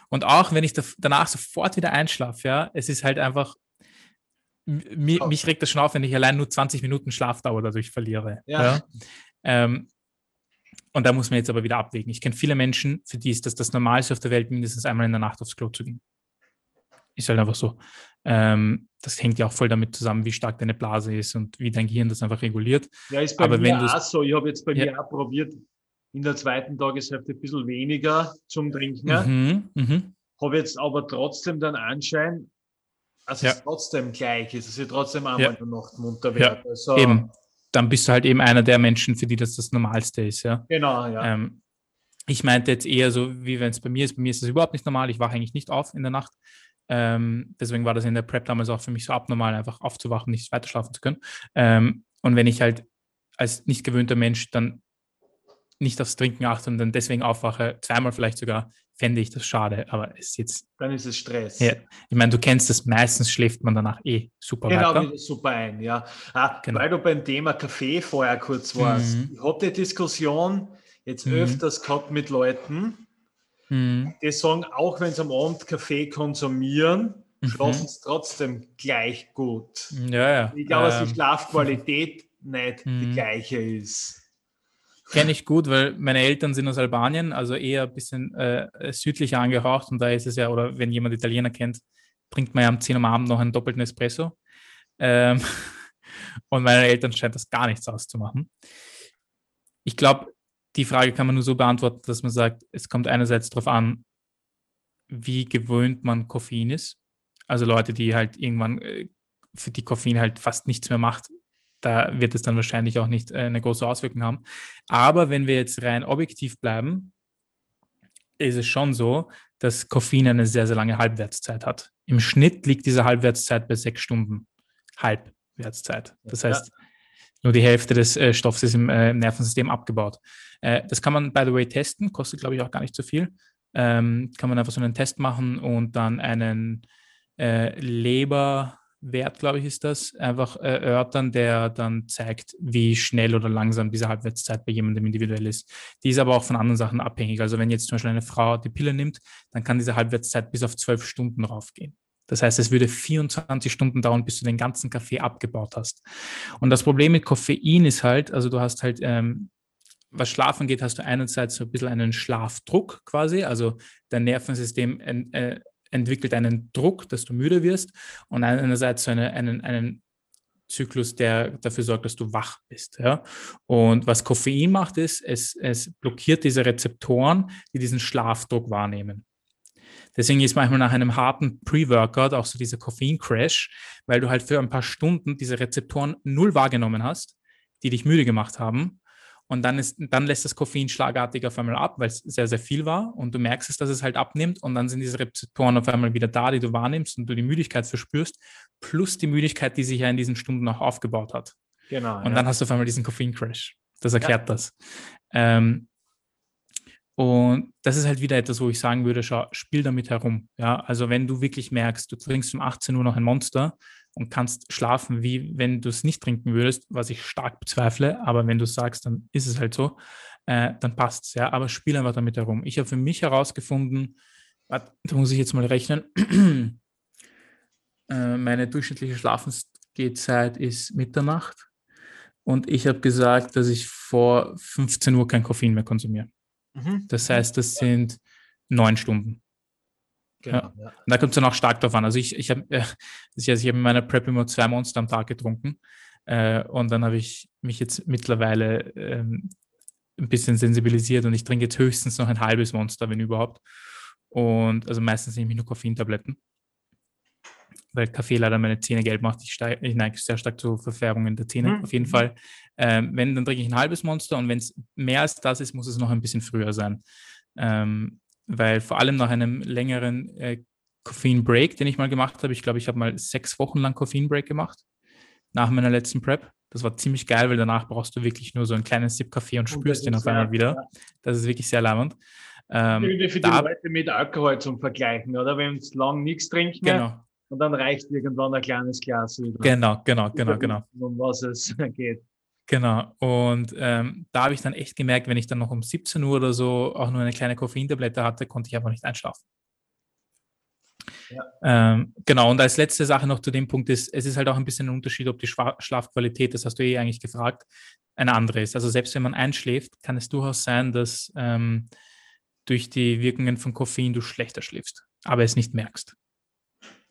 Und auch wenn ich danach sofort wieder einschlafe, ja, es ist halt einfach, mich, mich regt das schon auf, wenn ich allein nur 20 Minuten Schlafdauer dadurch verliere. Ja. ja. Ähm, und da muss man jetzt aber wieder abwägen. Ich kenne viele Menschen, für die ist das das Normalste auf der Welt, mindestens einmal in der Nacht aufs Klo zu gehen. Ist halt einfach so. Ähm, das hängt ja auch voll damit zusammen, wie stark deine Blase ist und wie dein Gehirn das einfach reguliert. Ja, ist bei aber mir auch so. Ich habe jetzt bei ja. mir auch probiert, in der zweiten Tageshälfte ein bisschen weniger zum Trinken. Mhm, mhm. Habe jetzt aber trotzdem den Anschein, dass ja. es trotzdem gleich ist, dass ich trotzdem einmal ja. in der Nacht munter werde. Ja, also, eben dann bist du halt eben einer der Menschen, für die das das Normalste ist, ja. Genau, ja. Ähm, ich meinte jetzt eher so, wie wenn es bei mir ist. Bei mir ist das überhaupt nicht normal. Ich wache eigentlich nicht auf in der Nacht. Ähm, deswegen war das in der Prep damals auch für mich so abnormal, einfach aufzuwachen, nicht weiter schlafen zu können. Ähm, und wenn ich halt als nicht gewöhnter Mensch dann nicht aufs Trinken achte und dann deswegen aufwache, zweimal vielleicht sogar, fände ich das schade, aber es ist jetzt. Dann ist es Stress. Ja, ich meine, du kennst das, meistens schläft man danach eh super genau, weiter. super ein, ja. Ah, genau. Weil du beim Thema Kaffee vorher kurz warst. Mhm. Ich habe die Diskussion jetzt mhm. öfters gehabt mit Leuten, mhm. die sagen, auch wenn sie am Abend Kaffee konsumieren, mhm. schlafen sie trotzdem gleich gut. Ja, ja. Ich glaube, dass die ähm. Schlafqualität nicht die mhm. gleiche ist. Kenne ich gut, weil meine Eltern sind aus Albanien, also eher ein bisschen äh, südlicher angehaucht und da ist es ja, oder wenn jemand Italiener kennt, trinkt man ja um 10 am Abend noch einen doppelten Espresso. Ähm, und meinen Eltern scheint das gar nichts auszumachen. Ich glaube, die Frage kann man nur so beantworten, dass man sagt, es kommt einerseits darauf an, wie gewöhnt man Koffein ist. Also Leute, die halt irgendwann äh, für die Koffein halt fast nichts mehr macht, da wird es dann wahrscheinlich auch nicht äh, eine große Auswirkung haben. Aber wenn wir jetzt rein objektiv bleiben, ist es schon so, dass Koffein eine sehr, sehr lange Halbwertszeit hat. Im Schnitt liegt diese Halbwertszeit bei sechs Stunden Halbwertszeit. Das heißt, ja. nur die Hälfte des äh, Stoffs ist im, äh, im Nervensystem abgebaut. Äh, das kann man, by the way, testen, kostet, glaube ich, auch gar nicht so viel. Ähm, kann man einfach so einen Test machen und dann einen äh, Leber Wert, glaube ich, ist das, einfach erörtern, der dann zeigt, wie schnell oder langsam diese Halbwertszeit bei jemandem individuell ist. Die ist aber auch von anderen Sachen abhängig. Also wenn jetzt zum Beispiel eine Frau die Pille nimmt, dann kann diese Halbwertszeit bis auf zwölf Stunden raufgehen. Das heißt, es würde 24 Stunden dauern, bis du den ganzen Kaffee abgebaut hast. Und das Problem mit Koffein ist halt, also du hast halt, ähm, was Schlafen geht, hast du einerseits so ein bisschen einen Schlafdruck quasi, also dein Nervensystem äh, entwickelt einen Druck, dass du müde wirst und einerseits so eine, einen, einen Zyklus, der dafür sorgt, dass du wach bist. Ja? Und was Koffein macht, ist, es, es blockiert diese Rezeptoren, die diesen Schlafdruck wahrnehmen. Deswegen ist manchmal nach einem harten Pre-Workout auch so dieser Koffein-Crash, weil du halt für ein paar Stunden diese Rezeptoren null wahrgenommen hast, die dich müde gemacht haben. Und dann, ist, dann lässt das Koffein schlagartig auf einmal ab, weil es sehr, sehr viel war. Und du merkst es, dass es halt abnimmt. Und dann sind diese Rezeptoren auf einmal wieder da, die du wahrnimmst und du die Müdigkeit verspürst, plus die Müdigkeit, die sich ja in diesen Stunden auch aufgebaut hat. Genau. Und ja. dann hast du auf einmal diesen Koffein-Crash. Das erklärt ja. das. Ähm, und das ist halt wieder etwas, wo ich sagen würde, schau, spiel damit herum. Ja, also wenn du wirklich merkst, du trinkst um 18 Uhr noch ein Monster und kannst schlafen, wie wenn du es nicht trinken würdest, was ich stark bezweifle, aber wenn du sagst, dann ist es halt so, äh, dann passt es, ja. Aber spiel einfach damit herum. Ich habe für mich herausgefunden, da muss ich jetzt mal rechnen, äh, meine durchschnittliche Schlafensgehzeit ist Mitternacht und ich habe gesagt, dass ich vor 15 Uhr kein Koffein mehr konsumiere. Mhm. Das heißt, das sind neun Stunden. Genau, ja. Ja. Und da kommt es dann auch stark drauf an. Also ich, ich habe äh, also ich hab in meiner Prep immer zwei Monster am Tag getrunken. Äh, und dann habe ich mich jetzt mittlerweile ähm, ein bisschen sensibilisiert und ich trinke jetzt höchstens noch ein halbes Monster, wenn überhaupt. Und also meistens nehme ich nur Koffeintabletten weil Kaffee leider meine Zähne gelb macht. Ich, steig, ich neige sehr stark zu Verfärbungen der Zähne, mhm. auf jeden Fall. Ähm, wenn, dann trinke ich ein halbes Monster und wenn es mehr als das ist, muss es noch ein bisschen früher sein. Ähm, weil vor allem nach einem längeren äh, Koffein-Break, den ich mal gemacht habe, ich glaube, ich habe mal sechs Wochen lang Koffein-Break gemacht, nach meiner letzten Prep. Das war ziemlich geil, weil danach brauchst du wirklich nur so einen kleinen Sip Kaffee und spürst den auf einmal wieder. Das ist wirklich sehr leimend. Ähm, für die Leute mit Alkohol zum Vergleichen, oder? Wenn es lang nichts trinken, genau und dann reicht irgendwann ein kleines Glas wieder. Genau, genau, genau, genau. Um was es geht. Genau. Und ähm, da habe ich dann echt gemerkt, wenn ich dann noch um 17 Uhr oder so auch nur eine kleine Koffeintablette hatte, konnte ich einfach nicht einschlafen. Ja. Ähm, genau, und als letzte Sache noch zu dem Punkt ist, es ist halt auch ein bisschen ein Unterschied, ob die Schwa Schlafqualität, das hast du eh eigentlich gefragt, eine andere ist. Also selbst wenn man einschläft, kann es durchaus sein, dass ähm, durch die Wirkungen von Koffein du schlechter schläfst, aber es nicht merkst.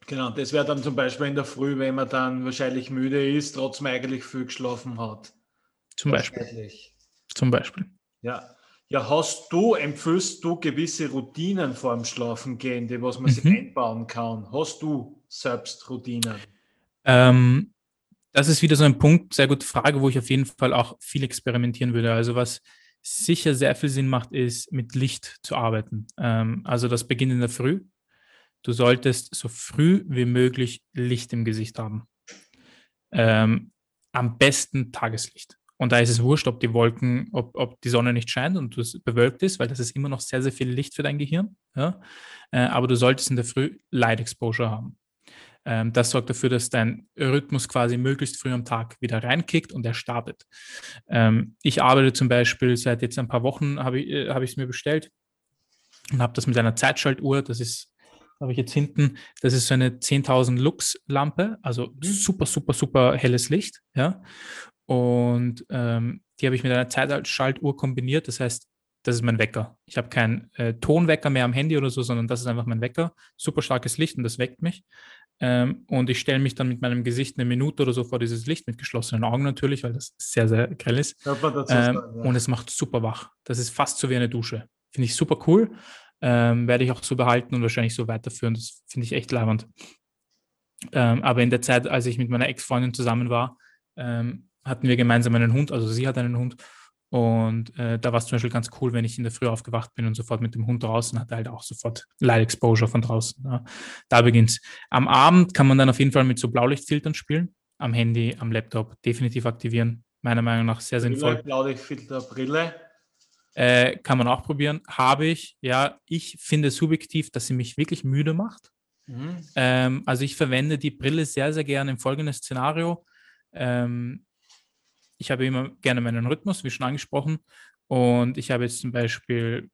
Genau, das wäre dann zum Beispiel in der Früh, wenn man dann wahrscheinlich müde ist, trotzdem eigentlich viel geschlafen hat. Zum Beispiel. Zum Beispiel. Ja. Ja, hast du, empfiehlst du gewisse Routinen vor dem Schlafen gehen, die was man mhm. sich einbauen kann? Hast du selbst Routinen? Ähm, das ist wieder so ein Punkt, sehr gute Frage, wo ich auf jeden Fall auch viel experimentieren würde. Also was sicher sehr viel Sinn macht, ist mit Licht zu arbeiten. Ähm, also das beginnt in der Früh du solltest so früh wie möglich Licht im Gesicht haben. Ähm, am besten Tageslicht. Und da ist es wurscht, ob die Wolken, ob, ob die Sonne nicht scheint und es bewölkt ist, weil das ist immer noch sehr, sehr viel Licht für dein Gehirn. Ja? Äh, aber du solltest in der Früh Light Exposure haben. Ähm, das sorgt dafür, dass dein Rhythmus quasi möglichst früh am Tag wieder reinkickt und er startet. Ähm, ich arbeite zum Beispiel seit jetzt ein paar Wochen, habe ich es äh, hab mir bestellt und habe das mit einer Zeitschaltuhr. Das ist habe ich jetzt hinten, das ist so eine 10.000 Lux-Lampe, also mhm. super, super, super helles Licht, ja. Und ähm, die habe ich mit einer Zeitschaltuhr kombiniert, das heißt, das ist mein Wecker. Ich habe keinen äh, Tonwecker mehr am Handy oder so, sondern das ist einfach mein Wecker. Super starkes Licht und das weckt mich. Ähm, und ich stelle mich dann mit meinem Gesicht eine Minute oder so vor dieses Licht, mit geschlossenen Augen natürlich, weil das sehr, sehr grell ist. Ähm, sagen, ja. Und es macht super wach. Das ist fast so wie eine Dusche. Finde ich super cool. Ähm, werde ich auch so behalten und wahrscheinlich so weiterführen. Das finde ich echt leibend. Ähm, aber in der Zeit, als ich mit meiner Ex-Freundin zusammen war, ähm, hatten wir gemeinsam einen Hund, also sie hat einen Hund Und äh, da war es zum Beispiel ganz cool, wenn ich in der Früh aufgewacht bin und sofort mit dem Hund draußen hatte, halt auch sofort Light Exposure von draußen. Ja. Da beginnt's. Am Abend kann man dann auf jeden Fall mit so Blaulichtfiltern spielen. Am Handy, am Laptop definitiv aktivieren. Meiner Meinung nach sehr Brille, sinnvoll. Blaulichtfilter, Brille. Äh, kann man auch probieren. Habe ich. Ja, ich finde subjektiv, dass sie mich wirklich müde macht. Mhm. Ähm, also ich verwende die Brille sehr, sehr gerne im folgenden Szenario. Ähm, ich habe immer gerne meinen Rhythmus, wie schon angesprochen. Und ich habe jetzt zum Beispiel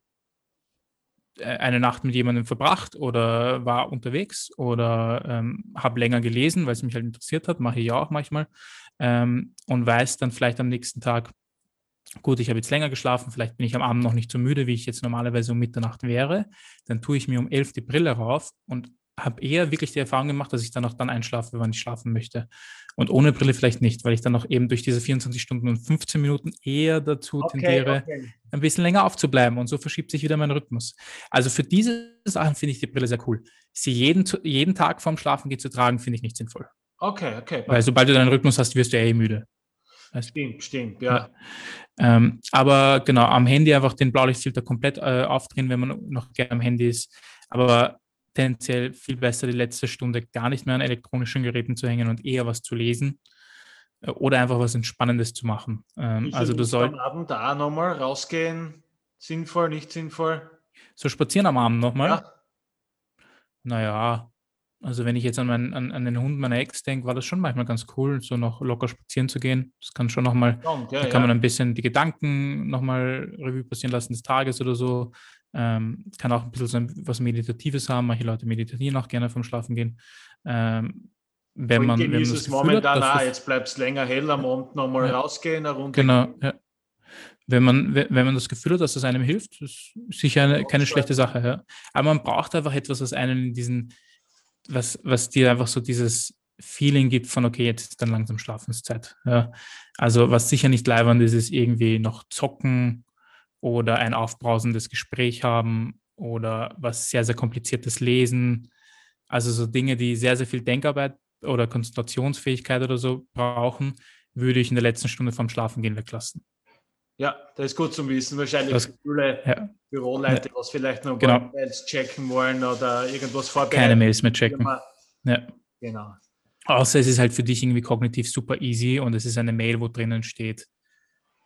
äh, eine Nacht mit jemandem verbracht oder war unterwegs oder ähm, habe länger gelesen, weil es mich halt interessiert hat, mache ich ja auch manchmal. Ähm, und weiß dann vielleicht am nächsten Tag, gut, ich habe jetzt länger geschlafen, vielleicht bin ich am Abend noch nicht so müde, wie ich jetzt normalerweise um Mitternacht wäre, dann tue ich mir um elf die Brille rauf und habe eher wirklich die Erfahrung gemacht, dass ich dann auch dann einschlafe, wann ich schlafen möchte. Und ohne Brille vielleicht nicht, weil ich dann auch eben durch diese 24 Stunden und 15 Minuten eher dazu okay, tendiere, okay. ein bisschen länger aufzubleiben. Und so verschiebt sich wieder mein Rhythmus. Also für diese Sachen finde ich die Brille sehr cool. Sie jeden, jeden Tag vorm Schlafen gehen zu tragen, finde ich nicht sinnvoll. Okay, okay. Weil sobald du deinen Rhythmus hast, wirst du eh müde. Weißt? Stimmt, stimmt, ja. ja. Ähm, aber genau, am Handy einfach den Blaulichtfilter komplett äh, aufdrehen, wenn man noch gerne am Handy ist. Aber tendenziell viel besser, die letzte Stunde gar nicht mehr an elektronischen Geräten zu hängen und eher was zu lesen äh, oder einfach was Entspannendes zu machen. Ähm, also du sollst am Abend da nochmal rausgehen, sinnvoll, nicht sinnvoll? So spazieren am Abend nochmal? Ja. Naja, also wenn ich jetzt an, mein, an, an den Hund meiner Ex denke, war das schon manchmal ganz cool, so noch locker spazieren zu gehen. Das kann schon nochmal, ja, da kann ja. man ein bisschen die Gedanken nochmal Revue passieren lassen des Tages oder so. Ähm, kann auch ein bisschen so was Meditatives haben. Manche Leute meditieren auch gerne vom Schlafen gehen. Ähm, wenn man, wenn man das momentan hat, auch, jetzt bleibt es länger hell am Abend nochmal ja, rausgehen, eine Genau, ja. Wenn man, wenn man das Gefühl hat, dass das einem hilft, ist sicher eine, keine schlechte Sache. Ja. Aber man braucht einfach etwas, was einen in diesen, was, was dir einfach so dieses Feeling gibt von, okay, jetzt ist dann langsam Schlafenszeit. Ja. Also was sicher nicht leibend ist, ist irgendwie noch zocken oder ein aufbrausendes Gespräch haben oder was sehr, sehr kompliziertes Lesen. Also so Dinge, die sehr, sehr viel Denkarbeit oder Konzentrationsfähigkeit oder so brauchen, würde ich in der letzten Stunde vom Schlafengehen weglassen. Ja, das ist gut zu wissen. Wahrscheinlich das, viele ja. Büroleute, ja. was vielleicht noch genau. Mails checken wollen oder irgendwas vorbereiten. Keine Mails mehr checken. Ja. Genau. Außer es ist halt für dich irgendwie kognitiv super easy und es ist eine Mail, wo drinnen steht,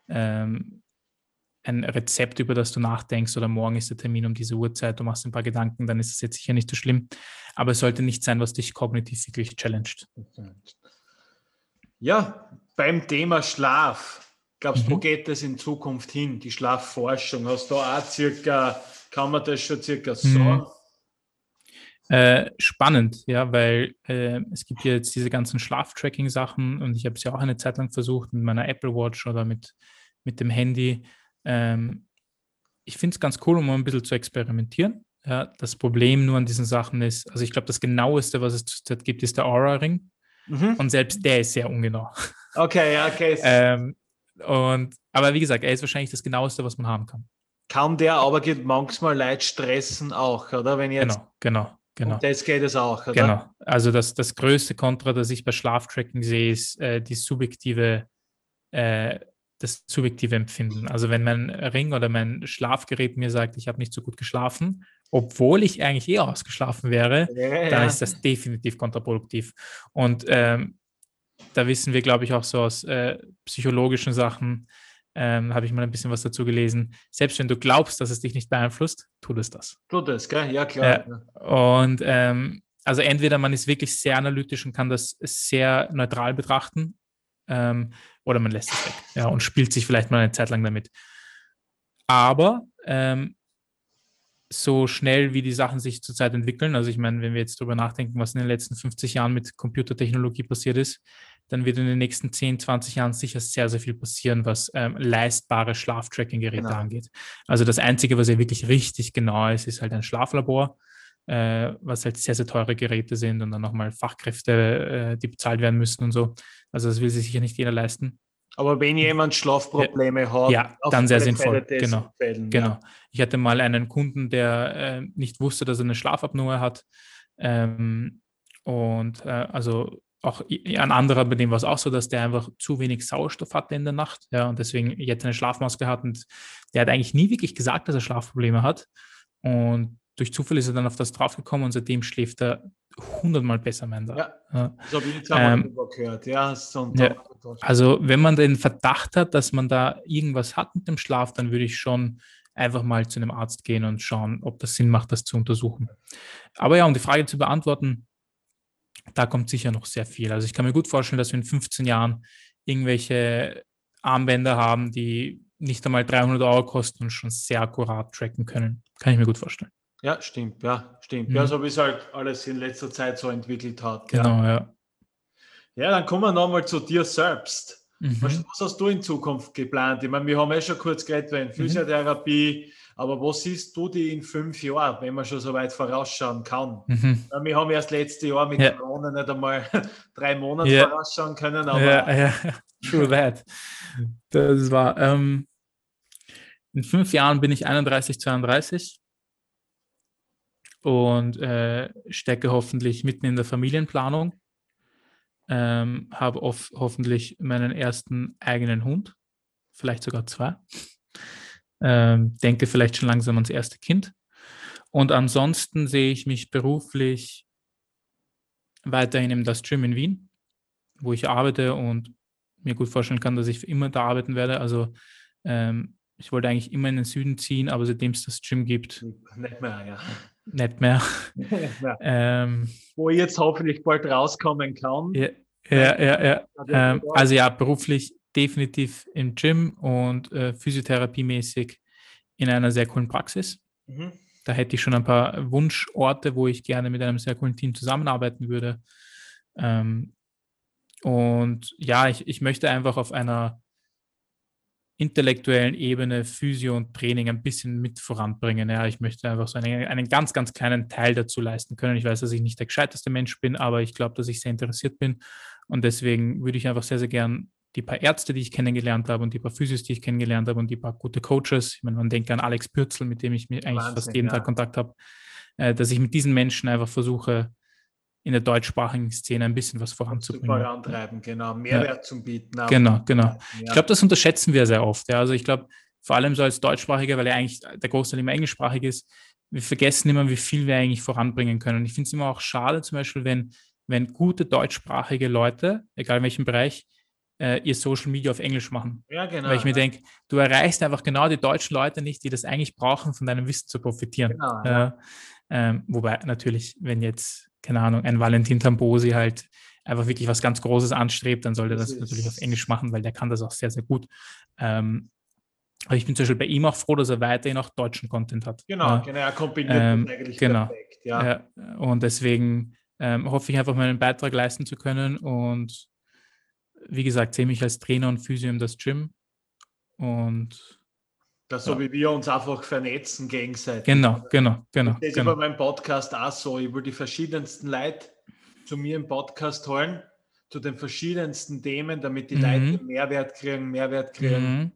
ähm, ein Rezept, über das du nachdenkst oder morgen ist der Termin um diese Uhrzeit, du machst ein paar Gedanken, dann ist es jetzt sicher nicht so schlimm. Aber es sollte nicht sein, was dich kognitiv wirklich challenged. Ja, beim Thema Schlaf, glaubst du, mhm. wo geht es in Zukunft hin, die Schlafforschung? Hast du auch circa, kann man das schon circa mhm. sagen? Mhm. Äh, spannend, ja, weil äh, es gibt ja jetzt diese ganzen Schlaftracking-Sachen und ich habe es ja auch eine Zeit lang versucht mit meiner Apple Watch oder mit, mit dem Handy ähm, ich finde es ganz cool, um mal ein bisschen zu experimentieren. Ja, das Problem nur an diesen Sachen ist, also ich glaube, das genaueste, was es zurzeit gibt, ist der Aura-Ring. Mhm. Und selbst der ist sehr ungenau. Okay, okay. ähm, und, aber wie gesagt, er ist wahrscheinlich das genaueste, was man haben kann. Kann der aber geht manchmal Leid stressen auch, oder? Wenn jetzt genau, genau, genau. Und das geht es auch, oder? Genau. Also das, das größte Kontra, das ich bei Schlaftracking sehe, ist äh, die subjektive äh, das subjektive Empfinden. Also wenn mein Ring oder mein Schlafgerät mir sagt, ich habe nicht so gut geschlafen, obwohl ich eigentlich eh ausgeschlafen wäre, ja, dann ist das definitiv kontraproduktiv. Und ähm, da wissen wir, glaube ich, auch so aus äh, psychologischen Sachen, ähm, habe ich mal ein bisschen was dazu gelesen. Selbst wenn du glaubst, dass es dich nicht beeinflusst, tut es das. Tut es, gell? Ja, klar. Äh, und ähm, also entweder man ist wirklich sehr analytisch und kann das sehr neutral betrachten ähm, oder man lässt es weg ja, und spielt sich vielleicht mal eine Zeit lang damit. Aber ähm, so schnell wie die Sachen sich zurzeit entwickeln, also ich meine, wenn wir jetzt darüber nachdenken, was in den letzten 50 Jahren mit Computertechnologie passiert ist, dann wird in den nächsten 10, 20 Jahren sicher sehr, sehr viel passieren, was ähm, leistbare Schlaftracking-Geräte genau. angeht. Also das Einzige, was ja wirklich richtig genau ist, ist halt ein Schlaflabor äh, was halt sehr, sehr teure Geräte sind und dann nochmal Fachkräfte, äh, die bezahlt werden müssen und so. Also das will sich sicher nicht jeder leisten. Aber wenn jemand Schlafprobleme ja, hat, ja, dann sehr sinnvoll. Genau. Fällen, genau. Ja. Ich hatte mal einen Kunden, der äh, nicht wusste, dass er eine Schlafapnoe hat. Ähm, und äh, also auch ein anderer, bei dem war es auch so, dass der einfach zu wenig Sauerstoff hatte in der Nacht, ja, und deswegen jetzt eine Schlafmaske hat und der hat eigentlich nie wirklich gesagt, dass er Schlafprobleme hat. Und durch Zufall ist er dann auf das draufgekommen und seitdem schläft er hundertmal besser, mein Ja, ja. so habe ich ähm, gehört. Ja, so ja, also wenn man den Verdacht hat, dass man da irgendwas hat mit dem Schlaf, dann würde ich schon einfach mal zu einem Arzt gehen und schauen, ob das Sinn macht, das zu untersuchen. Aber ja, um die Frage zu beantworten, da kommt sicher noch sehr viel. Also ich kann mir gut vorstellen, dass wir in 15 Jahren irgendwelche Armbänder haben, die nicht einmal 300 Euro kosten und schon sehr akkurat tracken können. Kann ich mir gut vorstellen. Ja, stimmt, ja, stimmt. Mhm. Ja, so wie es halt alles in letzter Zeit so entwickelt hat. Genau, ja. Ja, dann kommen wir nochmal zu dir selbst. Mhm. Was, was, hast du in Zukunft geplant? Ich meine, wir haben ja schon kurz geredet in mhm. Physiotherapie, mhm. aber was siehst du die in fünf Jahren, wenn man schon so weit vorausschauen kann? Mhm. Wir haben erst letztes Jahr mit ja. Corona nicht einmal drei Monate ja. vorausschauen können. Aber ja, ja, true that. Das war, ähm, in fünf Jahren bin ich 31, 32 und äh, stecke hoffentlich mitten in der Familienplanung. Ähm, habe hoffentlich meinen ersten eigenen Hund, vielleicht sogar zwei. Ähm, denke vielleicht schon langsam ans erste Kind. Und ansonsten sehe ich mich beruflich weiterhin im Das Gym in Wien, wo ich arbeite und mir gut vorstellen kann, dass ich immer da arbeiten werde. Also ähm, ich wollte eigentlich immer in den Süden ziehen, aber seitdem es das Gym gibt. Nicht mehr, ja. Nicht mehr. ähm, Wo ich jetzt hoffentlich bald rauskommen kann. Ja, ja, ja. ja. Ähm, also ja, beruflich definitiv im Gym und äh, physiotherapiemäßig in einer sehr coolen Praxis. Mhm. Da hätte ich schon ein paar Wunschorte, wo ich gerne mit einem sehr coolen Team zusammenarbeiten würde. Ähm, und ja, ich, ich möchte einfach auf einer intellektuellen Ebene Physio und Training ein bisschen mit voranbringen. Ja, ich möchte einfach so einen, einen ganz, ganz kleinen Teil dazu leisten können. Ich weiß, dass ich nicht der gescheiteste Mensch bin, aber ich glaube, dass ich sehr interessiert bin. Und deswegen würde ich einfach sehr, sehr gern die paar Ärzte, die ich kennengelernt habe und die paar Physios, die ich kennengelernt habe und die paar gute Coaches, ich meine, man denkt an Alex Pürzel, mit dem ich mir eigentlich Wahnsinn, fast jeden ja. Tag Kontakt habe, äh, dass ich mit diesen Menschen einfach versuche, in der deutschsprachigen Szene ein bisschen was voranzubringen. Vorantreiben, genau, Mehrwert ja. zum Bieten. Genau, genau. Ja. Ich glaube, das unterschätzen wir sehr oft. Ja. Also ich glaube, vor allem so als Deutschsprachiger, weil ja eigentlich der Großteil immer englischsprachig ist, wir vergessen immer, wie viel wir eigentlich voranbringen können. Und ich finde es immer auch schade, zum Beispiel, wenn, wenn gute deutschsprachige Leute, egal in welchem Bereich, äh, ihr Social Media auf Englisch machen. Ja, genau. Weil ich mir denke, du erreichst einfach genau die deutschen Leute nicht, die das eigentlich brauchen, von deinem Wissen zu profitieren. Genau, ja. Äh, ähm, wobei natürlich, wenn jetzt keine Ahnung, ein Valentin Tambosi halt einfach wirklich was ganz Großes anstrebt, dann sollte das, das natürlich auf Englisch machen, weil der kann das auch sehr, sehr gut. Ähm, aber ich bin zum Beispiel bei ihm auch froh, dass er weiterhin auch deutschen Content hat. Genau, ja. genau, er kombiniert ähm, eigentlich genau. perfekt. Ja. ja. Und deswegen ähm, hoffe ich einfach, meinen Beitrag leisten zu können und wie gesagt, sehe mich als Trainer und Physio im das Gym und das so ja. wie wir uns einfach vernetzen gegenseitig. Genau, genau, genau. Das ist genau. bei meinem Podcast auch so. Ich will die verschiedensten Leute zu mir im Podcast holen, zu den verschiedensten Themen, damit die mhm. Leute Mehrwert kriegen, Mehrwert kriegen. Mhm.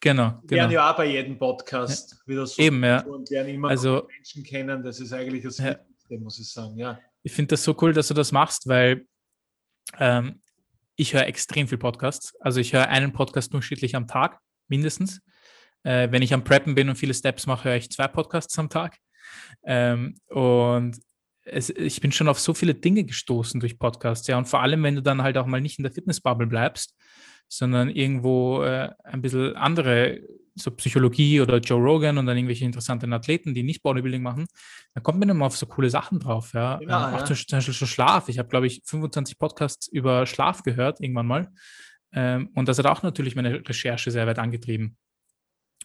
Genau. Wir genau. lernen ja auch bei jedem Podcast wieder so Eben, ja. und lernen immer also, Menschen kennen. Das ist eigentlich das ja. Wichtigste, muss ich sagen. Ja. Ich finde das so cool, dass du das machst, weil ähm, ich höre extrem viel Podcasts. Also ich höre einen Podcast durchschnittlich am Tag, mindestens. Äh, wenn ich am Preppen bin und viele Steps mache, höre ich zwei Podcasts am Tag. Ähm, und es, ich bin schon auf so viele Dinge gestoßen durch Podcasts, ja. Und vor allem, wenn du dann halt auch mal nicht in der Fitnessbubble bleibst, sondern irgendwo äh, ein bisschen andere, so Psychologie oder Joe Rogan und dann irgendwelche interessanten Athleten, die nicht Bodybuilding machen, dann kommt man immer auf so coole Sachen drauf, ja. Genau, äh, auch ja. zum Beispiel schon Schlaf. Ich habe, glaube ich, 25 Podcasts über Schlaf gehört, irgendwann mal. Ähm, und das hat auch natürlich meine Recherche sehr weit angetrieben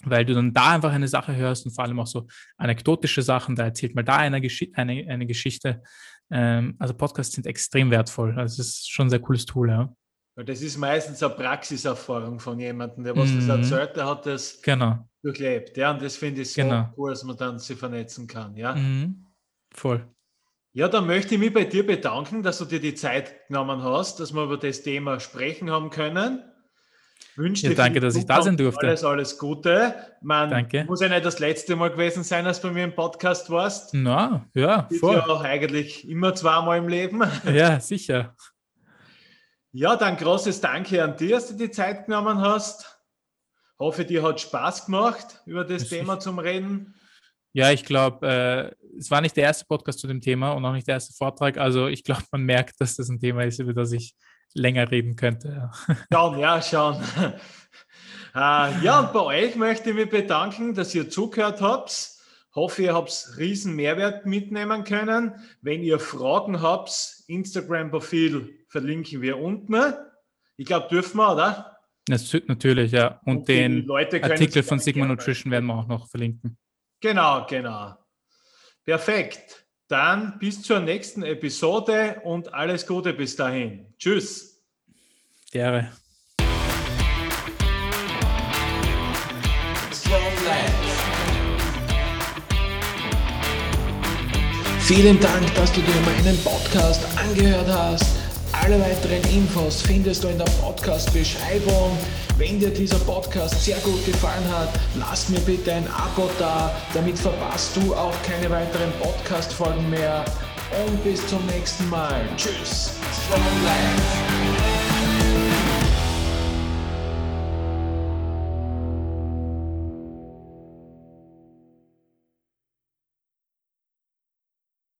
weil du dann da einfach eine Sache hörst und vor allem auch so anekdotische Sachen, da erzählt mal da eine, Gesch eine, eine Geschichte. Ähm, also Podcasts sind extrem wertvoll. Also es ist schon ein sehr cooles Tool, ja. Das ist meistens eine Praxiserfahrung von jemandem, der was mhm. das erzählt, der hat das genau. durchlebt. Ja, und das finde ich so genau. cool, dass man dann sie vernetzen kann. Ja. Mhm. Voll. Ja, dann möchte ich mich bei dir bedanken, dass du dir die Zeit genommen hast, dass wir über das Thema sprechen haben können. Wünsche ja, danke, dass ich da sein durfte. Alles, alles Gute. Man danke. muss ja nicht das letzte Mal gewesen sein, als du bei mir im Podcast warst. Na, ja, voll. Ja auch eigentlich immer zweimal im Leben. Ja, sicher. Ja, dann großes Danke an dich, dass du die Zeit genommen hast. Hoffe, dir hat Spaß gemacht, über das, das Thema zum Reden. Ja, ich glaube, äh, es war nicht der erste Podcast zu dem Thema und auch nicht der erste Vortrag. Also ich glaube, man merkt, dass das ein Thema ist, über das ich länger reden könnte. Schauen, ja, schauen. äh, ja, und bei euch möchte ich mich bedanken, dass ihr zugehört habt. Hoffe, ihr habt riesen Mehrwert mitnehmen können. Wenn ihr Fragen habt, Instagram-Profil verlinken wir unten. Ich glaube, dürfen wir, oder? Natürlich, ja. Und, und den Artikel von Sigma Nutrition werden wir auch noch verlinken. Genau, genau. Perfekt. Dann bis zur nächsten Episode und alles Gute bis dahin. Tschüss. Gerne. Vielen Dank, dass du dir meinen Podcast angehört hast. Alle weiteren Infos findest du in der Podcast-Beschreibung. Wenn dir dieser Podcast sehr gut gefallen hat, lass mir bitte ein Abo da, damit verpasst du auch keine weiteren Podcast-Folgen mehr. Und bis zum nächsten Mal. Tschüss.